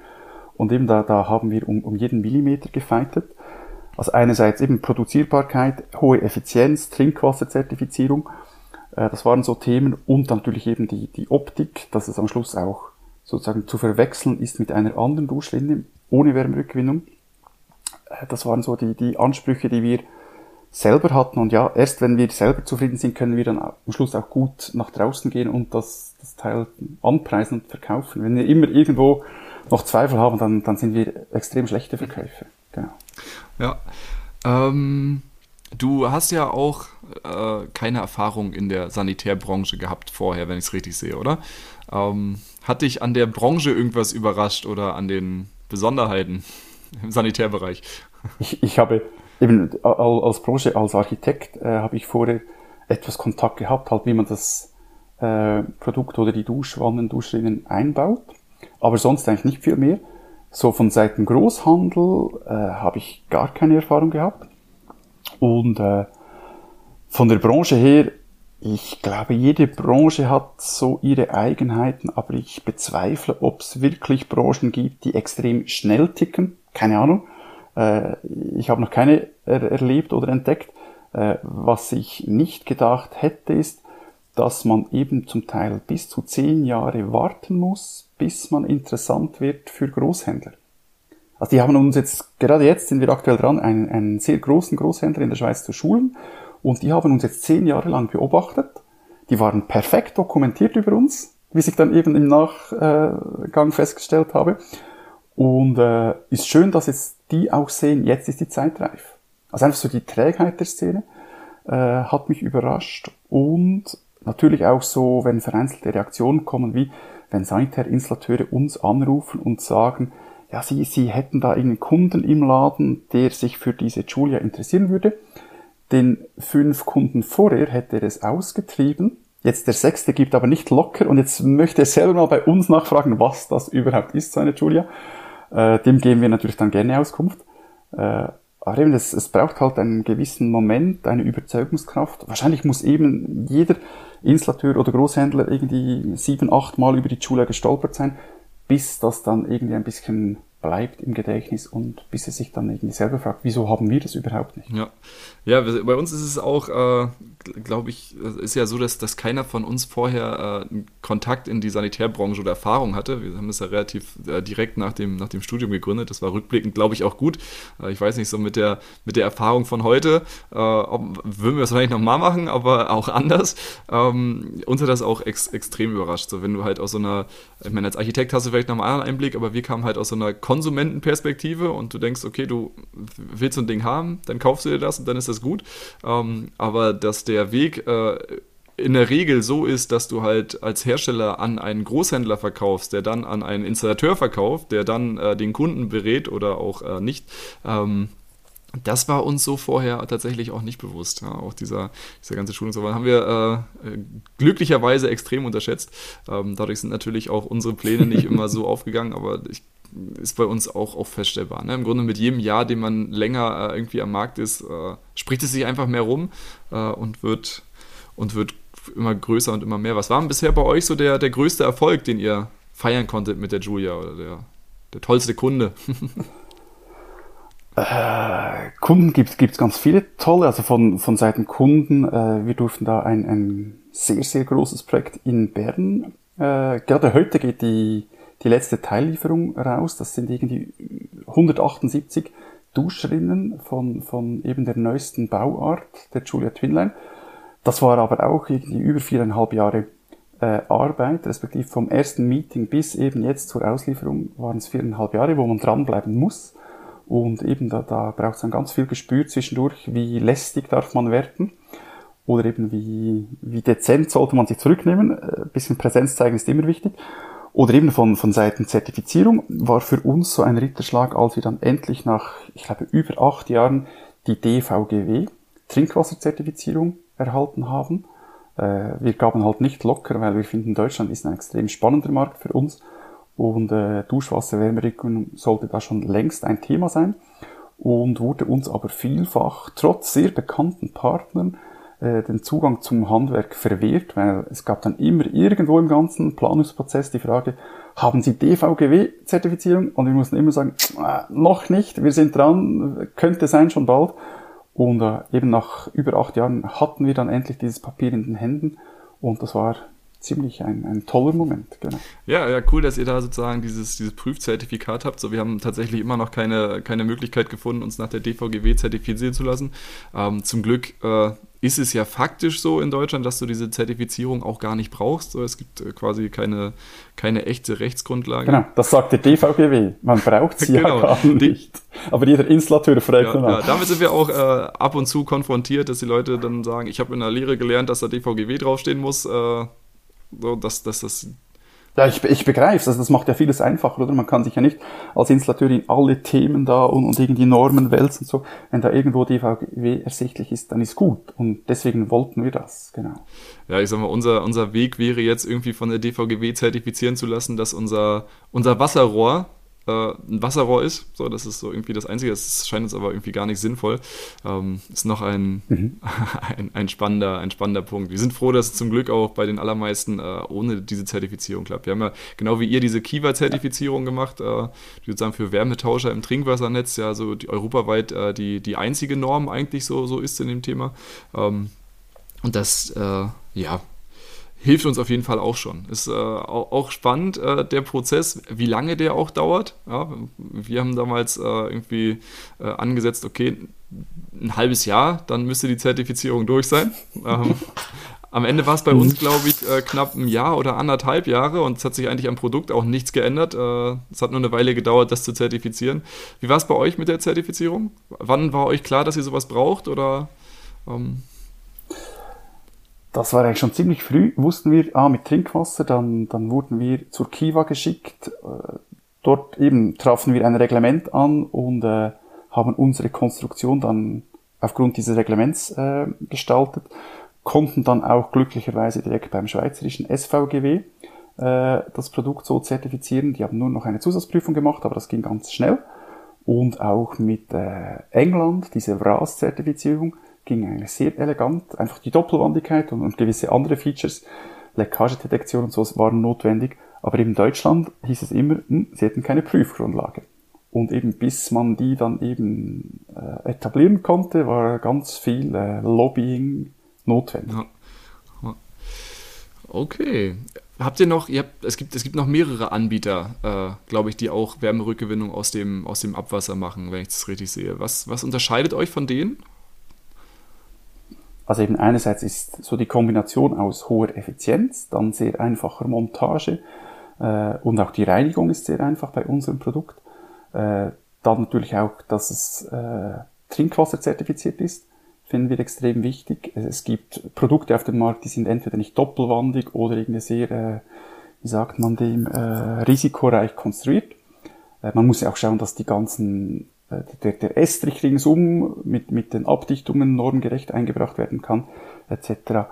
[SPEAKER 2] Und eben da, da haben wir um, um jeden Millimeter gefeitet. Also einerseits eben Produzierbarkeit, hohe Effizienz, Trinkwasserzertifizierung äh, das waren so Themen und natürlich eben die, die Optik, dass es am Schluss auch sozusagen zu verwechseln ist mit einer anderen Duschrinne ohne Wärmerückgewinnung. Äh, das waren so die, die Ansprüche, die wir selber hatten. Und ja, erst wenn wir selber zufrieden sind, können wir dann am Schluss auch gut nach draußen gehen und das, das Teil anpreisen und verkaufen. Wenn wir immer irgendwo noch Zweifel haben, dann, dann sind wir extrem schlechte Verkäufer. Genau.
[SPEAKER 1] Ja. Ähm Du hast ja auch äh, keine Erfahrung in der Sanitärbranche gehabt vorher, wenn ich es richtig sehe, oder? Ähm, hat dich an der Branche irgendwas überrascht oder an den Besonderheiten im Sanitärbereich?
[SPEAKER 2] Ich, ich habe eben als Branche, als Architekt, äh, habe ich vorher etwas Kontakt gehabt, halt wie man das äh, Produkt oder die Duschwannen, Duschrinnen einbaut. Aber sonst eigentlich nicht viel mehr. So von Seiten Großhandel äh, habe ich gar keine Erfahrung gehabt. Und äh, von der Branche her, ich glaube, jede Branche hat so ihre Eigenheiten, aber ich bezweifle, ob es wirklich Branchen gibt, die extrem schnell ticken. Keine Ahnung. Äh, ich habe noch keine er erlebt oder entdeckt. Äh, was ich nicht gedacht hätte, ist, dass man eben zum Teil bis zu zehn Jahre warten muss, bis man interessant wird für Großhändler. Also die haben uns jetzt, gerade jetzt sind wir aktuell dran, einen, einen sehr großen Großhändler in der Schweiz zu schulen. Und die haben uns jetzt zehn Jahre lang beobachtet. Die waren perfekt dokumentiert über uns, wie ich dann eben im Nachgang festgestellt habe. Und äh, ist schön, dass jetzt die auch sehen, jetzt ist die Zeit reif. Also einfach so die Trägheit der Szene äh, hat mich überrascht. Und natürlich auch so, wenn vereinzelte Reaktionen kommen, wie wenn Sanitärinstallateure uns anrufen und sagen, ja, sie, sie hätten da einen Kunden im Laden, der sich für diese Julia interessieren würde. Den fünf Kunden vorher hätte er es ausgetrieben. Jetzt der sechste gibt aber nicht locker und jetzt möchte er selber mal bei uns nachfragen, was das überhaupt ist, so eine Julia. Äh, dem geben wir natürlich dann gerne Auskunft. Äh, aber eben, es, es braucht halt einen gewissen Moment, eine Überzeugungskraft. Wahrscheinlich muss eben jeder Installateur oder Großhändler irgendwie sieben, acht Mal über die Julia gestolpert sein, bis das dann irgendwie ein bisschen bleibt im Gedächtnis und bis er sich dann irgendwie selber fragt, wieso haben wir das überhaupt nicht?
[SPEAKER 1] Ja, ja bei uns ist es auch, äh, glaube ich, ist ja so, dass, dass keiner von uns vorher äh, Kontakt in die Sanitärbranche oder Erfahrung hatte. Wir haben das ja relativ äh, direkt nach dem, nach dem Studium gegründet. Das war rückblickend, glaube ich, auch gut. Äh, ich weiß nicht, so mit der, mit der Erfahrung von heute, äh, ob, würden wir das vielleicht nochmal machen, aber auch anders. Ähm, uns hat das auch ex, extrem überrascht. So, wenn du halt aus so einer, ich meine, als Architekt hast du vielleicht nochmal einen Einblick, aber wir kamen halt aus so einer Konsumentenperspektive und du denkst, okay, du willst so ein Ding haben, dann kaufst du dir das und dann ist das gut. Ähm, aber dass der Weg äh, in der Regel so ist, dass du halt als Hersteller an einen Großhändler verkaufst, der dann an einen Installateur verkauft, der dann äh, den Kunden berät oder auch äh, nicht. Ähm, das war uns so vorher tatsächlich auch nicht bewusst. Ja, auch dieser, dieser ganze Schulungsaufwand haben wir äh, glücklicherweise extrem unterschätzt. Ähm, dadurch sind natürlich auch unsere Pläne nicht immer so aufgegangen, aber ich ist bei uns auch, auch feststellbar. Ne? Im Grunde mit jedem Jahr, dem man länger äh, irgendwie am Markt ist, äh, spricht es sich einfach mehr rum äh, und, wird, und wird immer größer und immer mehr. Was war denn bisher bei euch so der, der größte Erfolg, den ihr feiern konntet mit der Julia oder der, der tollste Kunde?
[SPEAKER 2] Äh, Kunden gibt es ganz viele tolle, also von, von Seiten Kunden. Äh, wir durften da ein, ein sehr, sehr großes Projekt in Bern. Äh, gerade heute geht die die letzte Teillieferung raus. Das sind irgendwie 178 Duschrinnen von, von eben der neuesten Bauart, der Julia Twinline. Das war aber auch irgendwie über viereinhalb Jahre äh, Arbeit, respektive vom ersten Meeting bis eben jetzt zur Auslieferung waren es viereinhalb Jahre, wo man dranbleiben muss. Und eben da, da braucht es dann ganz viel Gespür zwischendurch, wie lästig darf man werden oder eben wie, wie dezent sollte man sich zurücknehmen. Ein bisschen Präsenz zeigen ist immer wichtig. Oder eben von, von Seiten Zertifizierung war für uns so ein Ritterschlag, als wir dann endlich nach, ich glaube, über acht Jahren die DVGW, Trinkwasserzertifizierung, erhalten haben. Äh, wir gaben halt nicht locker, weil wir finden, Deutschland ist ein extrem spannender Markt für uns und äh, Duschwasser-Wärmerückgewinnung sollte da schon längst ein Thema sein und wurde uns aber vielfach trotz sehr bekannten Partnern äh, den Zugang zum Handwerk verwehrt, weil es gab dann immer irgendwo im ganzen Planungsprozess die Frage, haben Sie DVGW-Zertifizierung? Und wir mussten immer sagen, äh, noch nicht, wir sind dran, könnte sein schon bald. Und äh, eben nach über acht Jahren hatten wir dann endlich dieses Papier in den Händen und das war ziemlich ein, ein toller Moment.
[SPEAKER 1] Genau. Ja, ja, cool, dass ihr da sozusagen dieses, dieses Prüfzertifikat habt. So, wir haben tatsächlich immer noch keine, keine Möglichkeit gefunden, uns nach der DVGW zertifizieren zu lassen. Ähm, zum Glück äh, ist es ja faktisch so in Deutschland, dass du diese Zertifizierung auch gar nicht brauchst. So, es gibt äh, quasi keine, keine echte Rechtsgrundlage.
[SPEAKER 2] Genau, das sagt die DVGW. Man braucht sie genau. ja gar nicht. Aber jeder Installateur fragt
[SPEAKER 1] ja, ja, damit sind wir auch äh, ab und zu konfrontiert, dass die Leute dann sagen, ich habe in der Lehre gelernt, dass da DVGW draufstehen muss. Äh, so, dass, dass das
[SPEAKER 2] ja, ich, ich begreife es. Also das macht ja vieles einfacher, oder? Man kann sich ja nicht als Installateur in alle Themen da und, und irgendwie Normen wälzen und so. Wenn da irgendwo DVW ersichtlich ist, dann ist gut. Und deswegen wollten wir das, genau.
[SPEAKER 1] Ja, ich sag mal, unser, unser Weg wäre jetzt irgendwie von der DVGW zertifizieren zu lassen, dass unser, unser Wasserrohr, äh, ein Wasserrohr ist. So, das ist so irgendwie das Einzige. Das scheint uns aber irgendwie gar nicht sinnvoll. Ähm, ist noch ein, mhm. ein, ein, spannender, ein spannender Punkt. Wir sind froh, dass es zum Glück auch bei den allermeisten äh, ohne diese Zertifizierung klappt. Wir haben ja genau wie ihr diese Kiva-Zertifizierung gemacht, äh, die sozusagen für Wärmetauscher im Trinkwassernetz ja so die, europaweit äh, die, die einzige Norm eigentlich so, so ist in dem Thema. Ähm, und das, äh, ja, hilft uns auf jeden Fall auch schon. Ist äh, auch, spannend, äh, der Prozess, wie lange der auch dauert. Ja, wir haben damals äh, irgendwie äh, angesetzt, okay, ein halbes Jahr, dann müsste die Zertifizierung durch sein. Ähm, am Ende war es bei uns, mhm. glaube ich, äh, knapp ein Jahr oder anderthalb Jahre und es hat sich eigentlich am Produkt auch nichts geändert. Äh, es hat nur eine Weile gedauert, das zu zertifizieren. Wie war es bei euch mit der Zertifizierung? Wann war euch klar, dass ihr sowas braucht oder? Ähm
[SPEAKER 2] das war eigentlich schon ziemlich früh, wussten wir, ah, mit Trinkwasser, dann, dann wurden wir zur Kiva geschickt. Äh, dort eben trafen wir ein Reglement an und äh, haben unsere Konstruktion dann aufgrund dieses Reglements äh, gestaltet, konnten dann auch glücklicherweise direkt beim schweizerischen SVGW äh, das Produkt so zertifizieren. Die haben nur noch eine Zusatzprüfung gemacht, aber das ging ganz schnell. Und auch mit äh, England, diese VRAS-Zertifizierung, ging eigentlich sehr elegant. Einfach die Doppelwandigkeit und, und gewisse andere Features, Leckagedetektion und so waren notwendig. Aber in Deutschland hieß es immer, hm, sie hätten keine Prüfgrundlage. Und eben bis man die dann eben äh, etablieren konnte, war ganz viel äh, Lobbying notwendig. Ja.
[SPEAKER 1] Okay. Habt ihr noch, ihr habt, es, gibt, es gibt noch mehrere Anbieter, äh, glaube ich, die auch Wärmerückgewinnung aus dem, aus dem Abwasser machen, wenn ich das richtig sehe. Was, was unterscheidet euch von denen?
[SPEAKER 2] Also eben einerseits ist so die Kombination aus hoher Effizienz, dann sehr einfacher Montage äh, und auch die Reinigung ist sehr einfach bei unserem Produkt. Äh, dann natürlich auch, dass es äh, Trinkwasser zertifiziert ist, finden wir extrem wichtig. Es gibt Produkte auf dem Markt, die sind entweder nicht doppelwandig oder irgendwie sehr, äh, wie sagt man dem, äh, risikoreich konstruiert. Äh, man muss ja auch schauen, dass die ganzen der, der Estrich ringsum mit, mit den Abdichtungen normgerecht eingebracht werden kann, etc.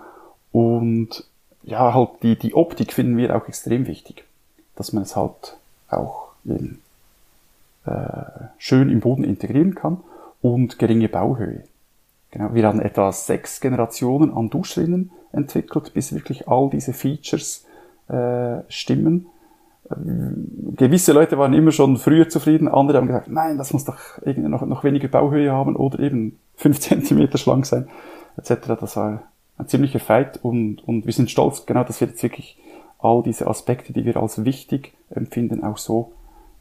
[SPEAKER 2] Und ja, halt die, die Optik finden wir auch extrem wichtig, dass man es halt auch eben, äh, schön im Boden integrieren kann und geringe Bauhöhe. Genau, wir haben etwa sechs Generationen an Duschrinnen entwickelt, bis wirklich all diese Features äh, stimmen gewisse Leute waren immer schon früher zufrieden, andere haben gesagt, nein, das muss doch irgendwie noch, noch weniger Bauhöhe haben oder eben fünf Zentimeter schlank sein, etc. Das war ein ziemlicher Fight und, und wir sind stolz, genau, dass wir jetzt wirklich all diese Aspekte, die wir als wichtig empfinden, auch so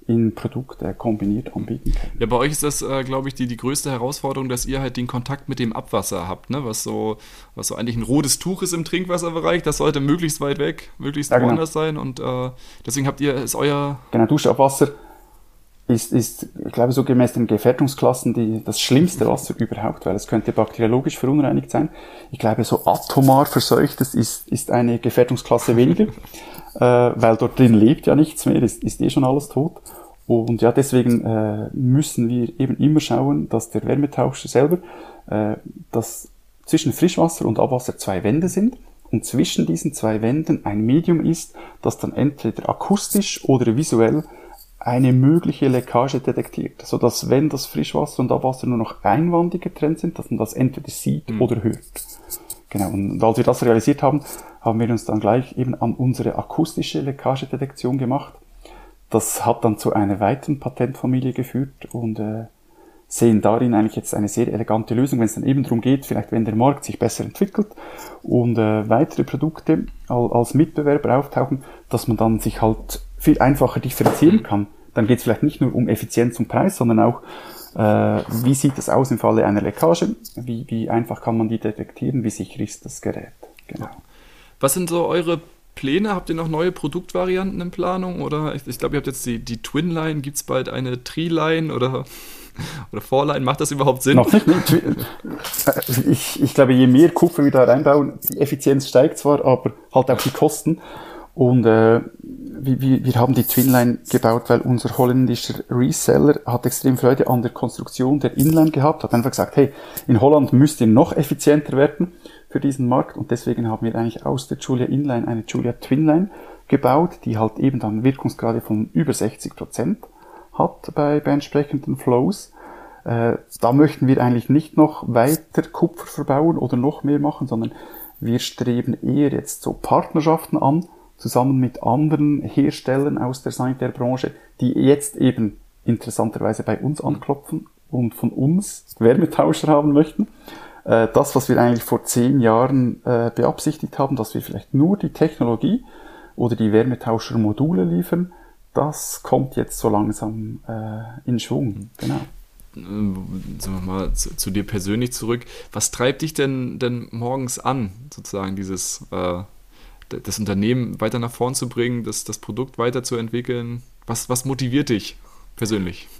[SPEAKER 2] in Produkte kombiniert anbieten können.
[SPEAKER 1] Ja, bei euch ist das, äh, glaube ich, die, die größte Herausforderung, dass ihr halt den Kontakt mit dem Abwasser habt, ne? was, so, was so eigentlich ein rotes Tuch ist im Trinkwasserbereich. Das sollte möglichst weit weg, möglichst ja, genau. woanders sein. Und äh, deswegen habt ihr, ist euer...
[SPEAKER 2] Genau, Duschabwasser ist, ist, ich glaube, so gemäß den Gefährdungsklassen die, das schlimmste Wasser überhaupt, weil es könnte bakteriologisch verunreinigt sein. Ich glaube, so atomar verseuchtes ist, ist eine Gefährdungsklasse weniger, äh, weil dort drin lebt ja nichts mehr, ist, ist eh schon alles tot. Und ja, deswegen äh, müssen wir eben immer schauen, dass der Wärmetauscher selber, äh, dass zwischen Frischwasser und Abwasser zwei Wände sind und zwischen diesen zwei Wänden ein Medium ist, das dann entweder akustisch oder visuell eine mögliche Leckage detektiert, so dass wenn das Frischwasser und Abwasser nur noch einwandig getrennt sind, dass man das entweder sieht mhm. oder hört. Genau. Und als wir das realisiert haben, haben wir uns dann gleich eben an unsere akustische Leckagedetektion gemacht. Das hat dann zu einer weiteren Patentfamilie geführt und äh, sehen darin eigentlich jetzt eine sehr elegante Lösung, wenn es dann eben darum geht, vielleicht wenn der Markt sich besser entwickelt und äh, weitere Produkte als Mitbewerber auftauchen, dass man dann sich halt viel einfacher differenzieren kann. Dann geht es vielleicht nicht nur um Effizienz und Preis, sondern auch, äh, wie sieht es aus im Falle einer Leckage, wie, wie einfach kann man die detektieren, wie sicher ist das Gerät. Genau.
[SPEAKER 1] Was sind so eure Pläne? Habt ihr noch neue Produktvarianten in Planung? Oder ich, ich glaube, ihr habt jetzt die, die Twin-Line, gibt es bald eine Tree-Line oder oder Vorleihen, macht das überhaupt Sinn? Noch nicht.
[SPEAKER 2] Ich, ich glaube, je mehr Kupfer wir da reinbauen, die Effizienz steigt zwar, aber halt auch die Kosten. Und äh, wir, wir haben die Twinline gebaut, weil unser holländischer Reseller hat extrem Freude an der Konstruktion der Inline gehabt, hat einfach gesagt, hey, in Holland müsst ihr noch effizienter werden für diesen Markt und deswegen haben wir eigentlich aus der Julia Inline eine Julia Twinline gebaut, die halt eben dann Wirkungsgrade von über 60 Prozent hat bei, bei entsprechenden Flows. Äh, da möchten wir eigentlich nicht noch weiter Kupfer verbauen oder noch mehr machen, sondern wir streben eher jetzt so Partnerschaften an, zusammen mit anderen Herstellern aus der Sanitärbranche, die jetzt eben interessanterweise bei uns anklopfen und von uns Wärmetauscher haben möchten. Äh, das, was wir eigentlich vor zehn Jahren äh, beabsichtigt haben, dass wir vielleicht nur die Technologie oder die Wärmetauschermodule liefern, das kommt jetzt so langsam äh, in Schwung. Genau.
[SPEAKER 1] Sagen wir mal zu, zu, dir persönlich zurück. Was treibt dich denn, denn morgens an, sozusagen dieses äh, das Unternehmen weiter nach vorn zu bringen, das, das Produkt weiterzuentwickeln? Was, was motiviert dich persönlich?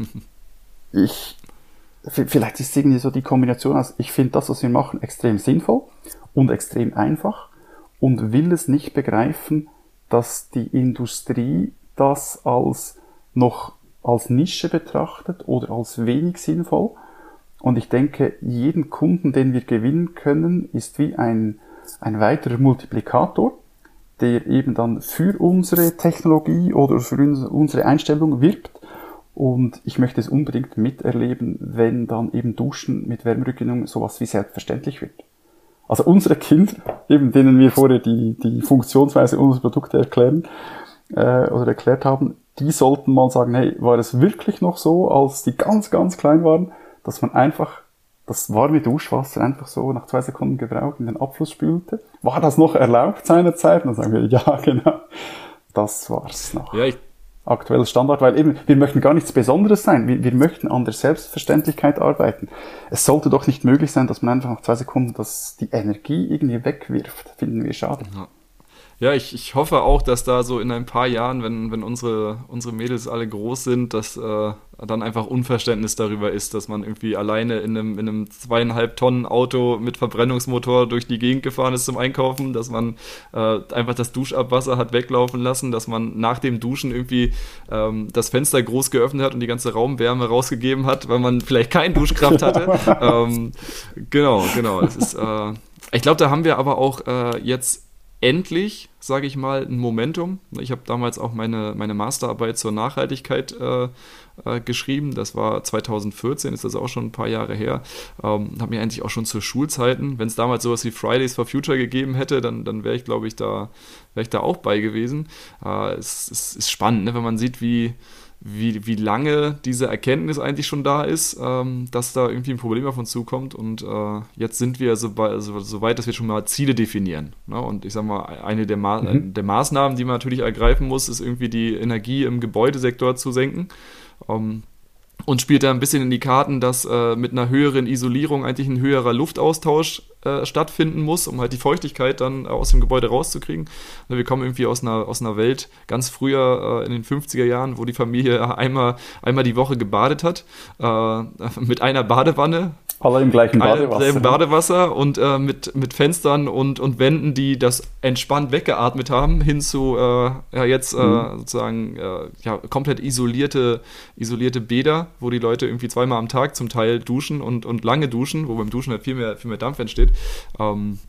[SPEAKER 2] Ich, vielleicht ist es irgendwie so die Kombination aus, ich finde das, was wir machen, extrem sinnvoll und extrem einfach und will es nicht begreifen, dass die Industrie das als noch als Nische betrachtet oder als wenig sinnvoll. Und ich denke, jeden Kunden, den wir gewinnen können, ist wie ein, ein weiterer Multiplikator, der eben dann für unsere Technologie oder für unsere Einstellung wirbt. Und ich möchte es unbedingt miterleben, wenn dann eben Duschen mit Wärmerückgewinnung sowas wie selbstverständlich wird. Also unsere Kinder, eben denen wir vorher die, die Funktionsweise unserer Produkte erklären, äh, oder erklärt haben, die sollten mal sagen, hey, war es wirklich noch so, als die ganz, ganz klein waren, dass man einfach das warme Duschwasser einfach so nach zwei Sekunden Gebrauch in den Abfluss spülte? War das noch erlaubt seinerzeit? Und dann sagen wir, ja, genau. Das war's noch. Ja, ich aktuell Standard, weil eben, wir möchten gar nichts Besonderes sein. Wir, wir möchten an der Selbstverständlichkeit arbeiten. Es sollte doch nicht möglich sein, dass man einfach nach zwei Sekunden das, die Energie irgendwie wegwirft. Finden wir schade.
[SPEAKER 1] Ja. Ja, ich, ich hoffe auch, dass da so in ein paar Jahren, wenn, wenn unsere, unsere Mädels alle groß sind, dass äh, dann einfach Unverständnis darüber ist, dass man irgendwie alleine in einem, in einem zweieinhalb Tonnen Auto mit Verbrennungsmotor durch die Gegend gefahren ist zum Einkaufen, dass man äh, einfach das Duschabwasser hat weglaufen lassen, dass man nach dem Duschen irgendwie ähm, das Fenster groß geöffnet hat und die ganze Raumwärme rausgegeben hat, weil man vielleicht keine Duschkraft hatte. ähm, genau, genau. Das ist, äh, ich glaube, da haben wir aber auch äh, jetzt endlich, sage ich mal, ein Momentum. Ich habe damals auch meine, meine Masterarbeit zur Nachhaltigkeit äh, äh, geschrieben. Das war 2014, ist das auch schon ein paar Jahre her. Ähm, habe mir eigentlich auch schon zu Schulzeiten, wenn es damals sowas wie Fridays for Future gegeben hätte, dann, dann wäre ich, glaube ich, da, wäre ich da auch bei gewesen. Äh, es, es, ist spannend, ne, wenn man sieht, wie wie, wie lange diese Erkenntnis eigentlich schon da ist, ähm, dass da irgendwie ein Problem auf uns zukommt. Und äh, jetzt sind wir so, bei, so, so, weit, dass wir schon mal Ziele definieren. Ne? Und ich sag mal, eine der, Ma mhm. der, Maßnahmen, die man natürlich ergreifen muss, ist irgendwie die Energie im Gebäudesektor zu senken. Ähm, und spielt da ein bisschen in die Karten, dass äh, mit einer höheren Isolierung eigentlich ein höherer Luftaustausch äh, stattfinden muss, um halt die Feuchtigkeit dann aus dem Gebäude rauszukriegen. Ne, wir kommen irgendwie aus einer, aus einer Welt ganz früher äh, in den 50er Jahren, wo die Familie einmal, einmal die Woche gebadet hat, äh, mit einer Badewanne,
[SPEAKER 2] alle im gleichen
[SPEAKER 1] Badewasser. Im Badewasser und äh, mit, mit Fenstern und, und Wänden, die das entspannt weggeatmet haben, hin zu äh, ja, jetzt äh, mhm. sozusagen äh, ja, komplett isolierte, isolierte Bäder, wo die Leute irgendwie zweimal am Tag zum Teil duschen und, und lange duschen, wo beim Duschen halt viel mehr, viel mehr Dampf entsteht. Ähm,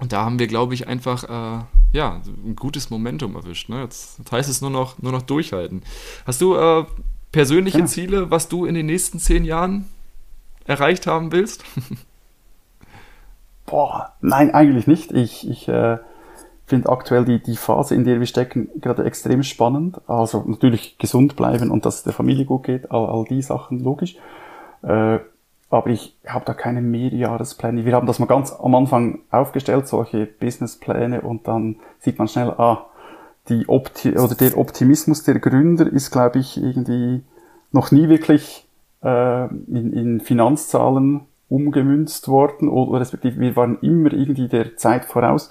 [SPEAKER 1] Und da haben wir, glaube ich, einfach äh, ja, ein gutes Momentum erwischt. Ne? Jetzt, jetzt, heißt es nur noch, nur noch durchhalten. Hast du äh, persönliche ja. Ziele, was du in den nächsten zehn Jahren erreicht haben willst?
[SPEAKER 2] Boah, nein, eigentlich nicht. Ich, ich äh, finde aktuell die, die Phase, in der wir stecken, gerade extrem spannend. Also natürlich gesund bleiben und dass es der Familie gut geht, all, all die Sachen, logisch. Äh, aber ich habe da keine Mehrjahrespläne. Wir haben das mal ganz am Anfang aufgestellt, solche Businesspläne, und dann sieht man schnell, ah, die Opti oder der Optimismus der Gründer ist, glaube ich, irgendwie noch nie wirklich äh, in, in Finanzzahlen umgemünzt worden oder respektive wir waren immer irgendwie der Zeit voraus.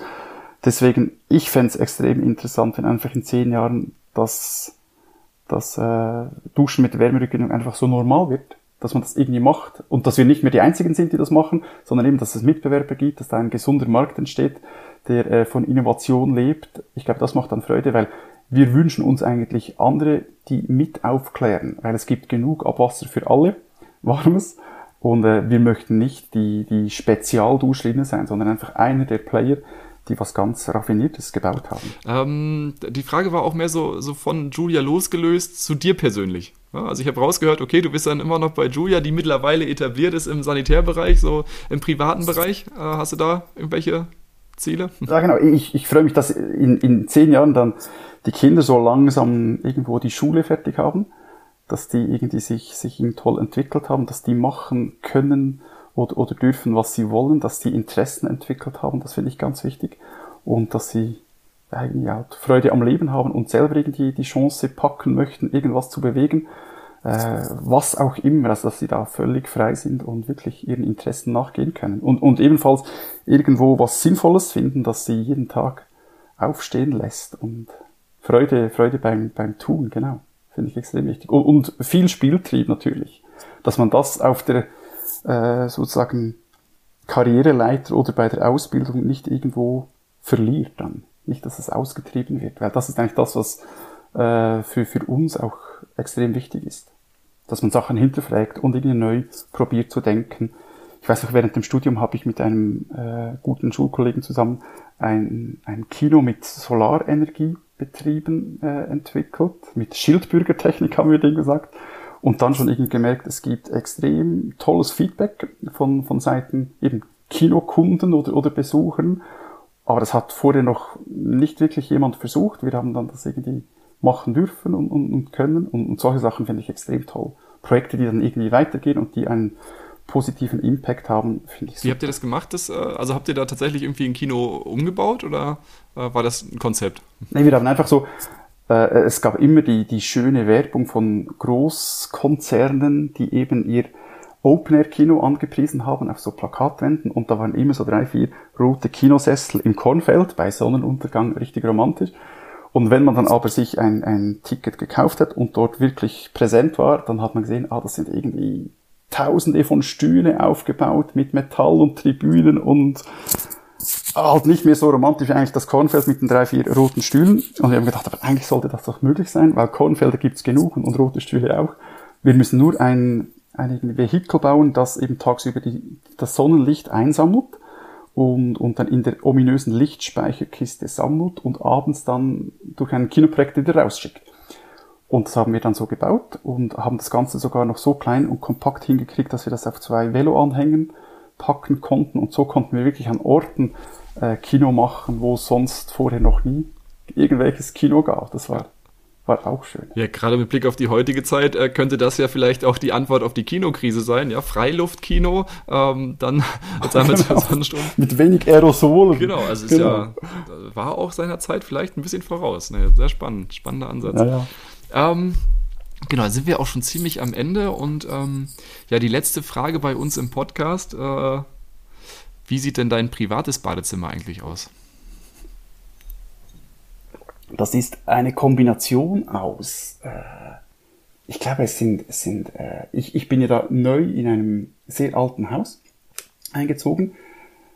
[SPEAKER 2] Deswegen, ich fände es extrem interessant, wenn einfach in zehn Jahren das, das äh, Duschen mit Wärmerückgewinnung einfach so normal wird, dass man das irgendwie macht und dass wir nicht mehr die Einzigen sind, die das machen, sondern eben, dass es Mitbewerber gibt, dass da ein gesunder Markt entsteht, der äh, von Innovation lebt. Ich glaube, das macht dann Freude, weil wir wünschen uns eigentlich andere, die mit aufklären, weil es gibt genug Abwasser für alle, warmes, und äh, wir möchten nicht die, die Spezialduschrinne sein, sondern einfach einer der Player, die was ganz Raffiniertes gebaut haben.
[SPEAKER 1] Ähm, die Frage war auch mehr so, so von Julia losgelöst zu dir persönlich. Also ich habe rausgehört, okay, du bist dann immer noch bei Julia, die mittlerweile etabliert ist im Sanitärbereich, so im privaten Bereich. Äh, hast du da irgendwelche Ziele?
[SPEAKER 2] Ja, genau. Ich, ich freue mich, dass in, in zehn Jahren dann die Kinder so langsam irgendwo die Schule fertig haben, dass die irgendwie sich, sich toll entwickelt haben, dass die machen können, oder, oder dürfen, was sie wollen, dass sie Interessen entwickelt haben, das finde ich ganz wichtig. Und dass sie eigentlich halt Freude am Leben haben und selber irgendwie die Chance packen möchten, irgendwas zu bewegen, äh, was auch immer, also dass sie da völlig frei sind und wirklich ihren Interessen nachgehen können. Und, und ebenfalls irgendwo was Sinnvolles finden, dass sie jeden Tag aufstehen lässt und Freude, Freude beim, beim Tun, genau. Finde ich extrem wichtig. Und, und viel Spieltrieb natürlich. Dass man das auf der äh, sozusagen Karriereleiter oder bei der Ausbildung nicht irgendwo verliert dann. Nicht, dass es ausgetrieben wird, weil das ist eigentlich das, was äh, für, für uns auch extrem wichtig ist. Dass man Sachen hinterfragt und irgendwie neu probiert zu denken. Ich weiß auch, während dem Studium habe ich mit einem äh, guten Schulkollegen zusammen ein, ein Kino mit Solarenergie betrieben äh, entwickelt. Mit Schildbürgertechnik haben wir dem gesagt und dann schon irgendwie gemerkt, es gibt extrem tolles Feedback von, von Seiten eben Kinokunden oder, oder Besuchern. Aber das hat vorher noch nicht wirklich jemand versucht. Wir haben dann das irgendwie machen dürfen und, und, und können. Und, und solche Sachen finde ich extrem toll. Projekte, die dann irgendwie weitergehen und die einen positiven Impact haben, finde ich
[SPEAKER 1] super. Wie habt ihr das gemacht? Das, äh, also habt ihr da tatsächlich irgendwie ein Kino umgebaut oder äh, war das ein Konzept?
[SPEAKER 2] Nee, wir haben einfach so äh, es gab immer die, die schöne Werbung von Großkonzernen, die eben ihr Open-Air-Kino angepriesen haben auf so Plakatwänden und da waren immer so drei, vier rote Kinosessel im Kornfeld bei Sonnenuntergang, richtig romantisch. Und wenn man dann aber sich ein, ein Ticket gekauft hat und dort wirklich präsent war, dann hat man gesehen, ah, das sind irgendwie tausende von Stühle aufgebaut mit Metall und Tribünen und halt nicht mehr so romantisch eigentlich das Kornfeld mit den drei, vier roten Stühlen. Und wir haben gedacht, aber eigentlich sollte das doch möglich sein, weil Kornfelder gibt's genug und, und rote Stühle auch. Wir müssen nur ein, ein Vehikel bauen, das eben tagsüber die, das Sonnenlicht einsammelt und, und dann in der ominösen Lichtspeicherkiste sammelt und abends dann durch einen Kinoprojekt wieder rausschickt. Und das haben wir dann so gebaut und haben das Ganze sogar noch so klein und kompakt hingekriegt, dass wir das auf zwei Veloanhängen packen konnten. Und so konnten wir wirklich an Orten äh, Kino machen, wo sonst vorher noch nie irgendwelches Kino gab. Das war war auch schön.
[SPEAKER 1] Ja, gerade mit Blick auf die heutige Zeit äh, könnte das ja vielleicht auch die Antwort auf die Kinokrise sein. Ja, Freiluftkino, ähm, dann
[SPEAKER 2] jetzt einmal genau. Sonnensturm. Mit wenig Aerosolen.
[SPEAKER 1] Genau, also genau. ist ja war auch seiner Zeit vielleicht ein bisschen voraus. Ne? Sehr spannend, spannender Ansatz. Ja, ja. Ähm, Genau, sind wir auch schon ziemlich am Ende und ähm, ja, die letzte Frage bei uns im Podcast. Äh, wie sieht denn dein privates Badezimmer eigentlich aus?
[SPEAKER 2] Das ist eine Kombination aus, äh, ich glaube, es sind, es sind äh, ich, ich bin ja da neu in einem sehr alten Haus eingezogen.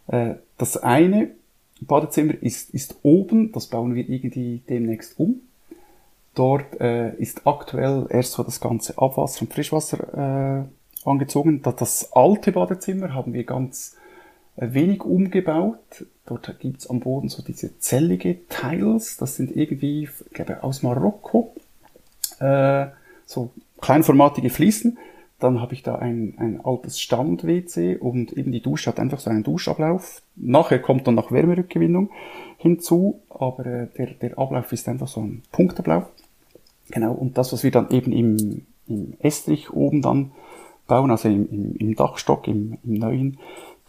[SPEAKER 2] Äh, das eine Badezimmer ist, ist oben, das bauen wir irgendwie demnächst um. Dort äh, ist aktuell erst so das ganze Abwasser und Frischwasser äh, angezogen. Das alte Badezimmer haben wir ganz äh, wenig umgebaut. Dort gibt's am Boden so diese zellige Tiles, das sind irgendwie, ich glaube, aus Marokko, äh, so kleinformatige Fliesen. Dann habe ich da ein, ein altes Stand-WC und eben die Dusche hat einfach so einen Duschablauf. Nachher kommt dann noch Wärmerückgewinnung hinzu, aber äh, der, der Ablauf ist einfach so ein Punktablauf. Genau, und das, was wir dann eben im, im Estrich oben dann bauen, also im, im, im Dachstock, im, im neuen,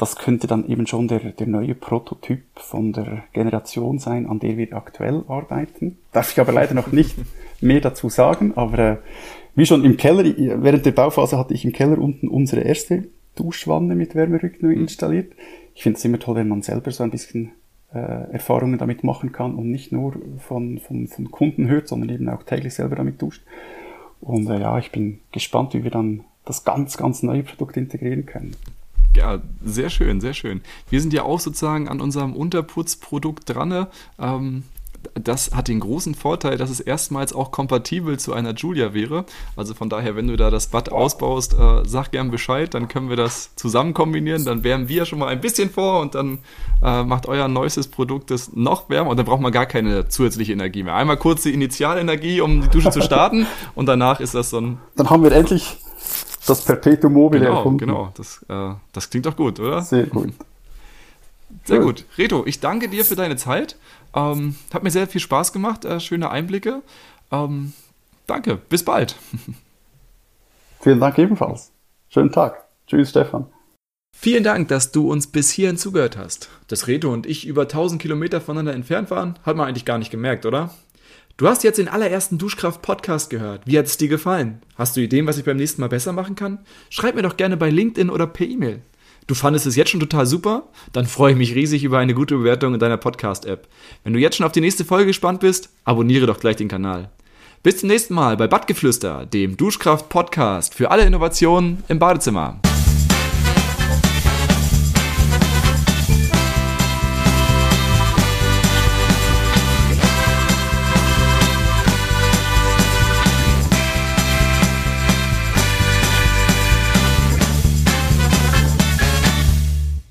[SPEAKER 2] das könnte dann eben schon der, der neue Prototyp von der Generation sein, an der wir aktuell arbeiten. Darf ich aber leider noch nicht mehr dazu sagen, aber äh, wie schon im Keller, während der Bauphase hatte ich im Keller unten unsere erste Duschwanne mit Wärmerücknung installiert. Ich finde es immer toll, wenn man selber so ein bisschen äh, Erfahrungen damit machen kann und nicht nur von, von, von Kunden hört, sondern eben auch täglich selber damit duscht. Und äh, ja, ich bin gespannt, wie wir dann das ganz, ganz neue Produkt integrieren können.
[SPEAKER 1] Ja, sehr schön, sehr schön. Wir sind ja auch sozusagen an unserem Unterputzprodukt dran. Ähm, das hat den großen Vorteil, dass es erstmals auch kompatibel zu einer Julia wäre. Also von daher, wenn du da das Bad ausbaust, äh, sag gern Bescheid, dann können wir das zusammen kombinieren. Dann wärmen wir schon mal ein bisschen vor und dann äh, macht euer neuestes Produkt das noch wärmer und dann braucht man gar keine zusätzliche Energie mehr. Einmal kurz die Initialenergie, um die Dusche zu starten und danach ist das so ein...
[SPEAKER 2] Dann haben wir endlich das Perpetuum mobile
[SPEAKER 1] genau,
[SPEAKER 2] erfunden.
[SPEAKER 1] Genau, das, äh, das klingt doch gut, oder?
[SPEAKER 2] Sehr gut.
[SPEAKER 1] Sehr gut. Reto, ich danke dir für deine Zeit. Ähm, hat mir sehr viel Spaß gemacht, äh, schöne Einblicke. Ähm, danke, bis bald.
[SPEAKER 2] Vielen Dank ebenfalls. Schönen Tag. Tschüss, Stefan.
[SPEAKER 1] Vielen Dank, dass du uns bis hierhin zugehört hast. Dass Reto und ich über 1000 Kilometer voneinander entfernt waren, hat man eigentlich gar nicht gemerkt, oder? Du hast jetzt den allerersten Duschkraft-Podcast gehört. Wie hat es dir gefallen? Hast du Ideen, was ich beim nächsten Mal besser machen kann? Schreib mir doch gerne bei LinkedIn oder per E-Mail. Du fandest es jetzt schon total super? Dann freue ich mich riesig über eine gute Bewertung in deiner Podcast-App. Wenn du jetzt schon auf die nächste Folge gespannt bist, abonniere doch gleich den Kanal. Bis zum nächsten Mal bei Badgeflüster, dem Duschkraft-Podcast für alle Innovationen im Badezimmer.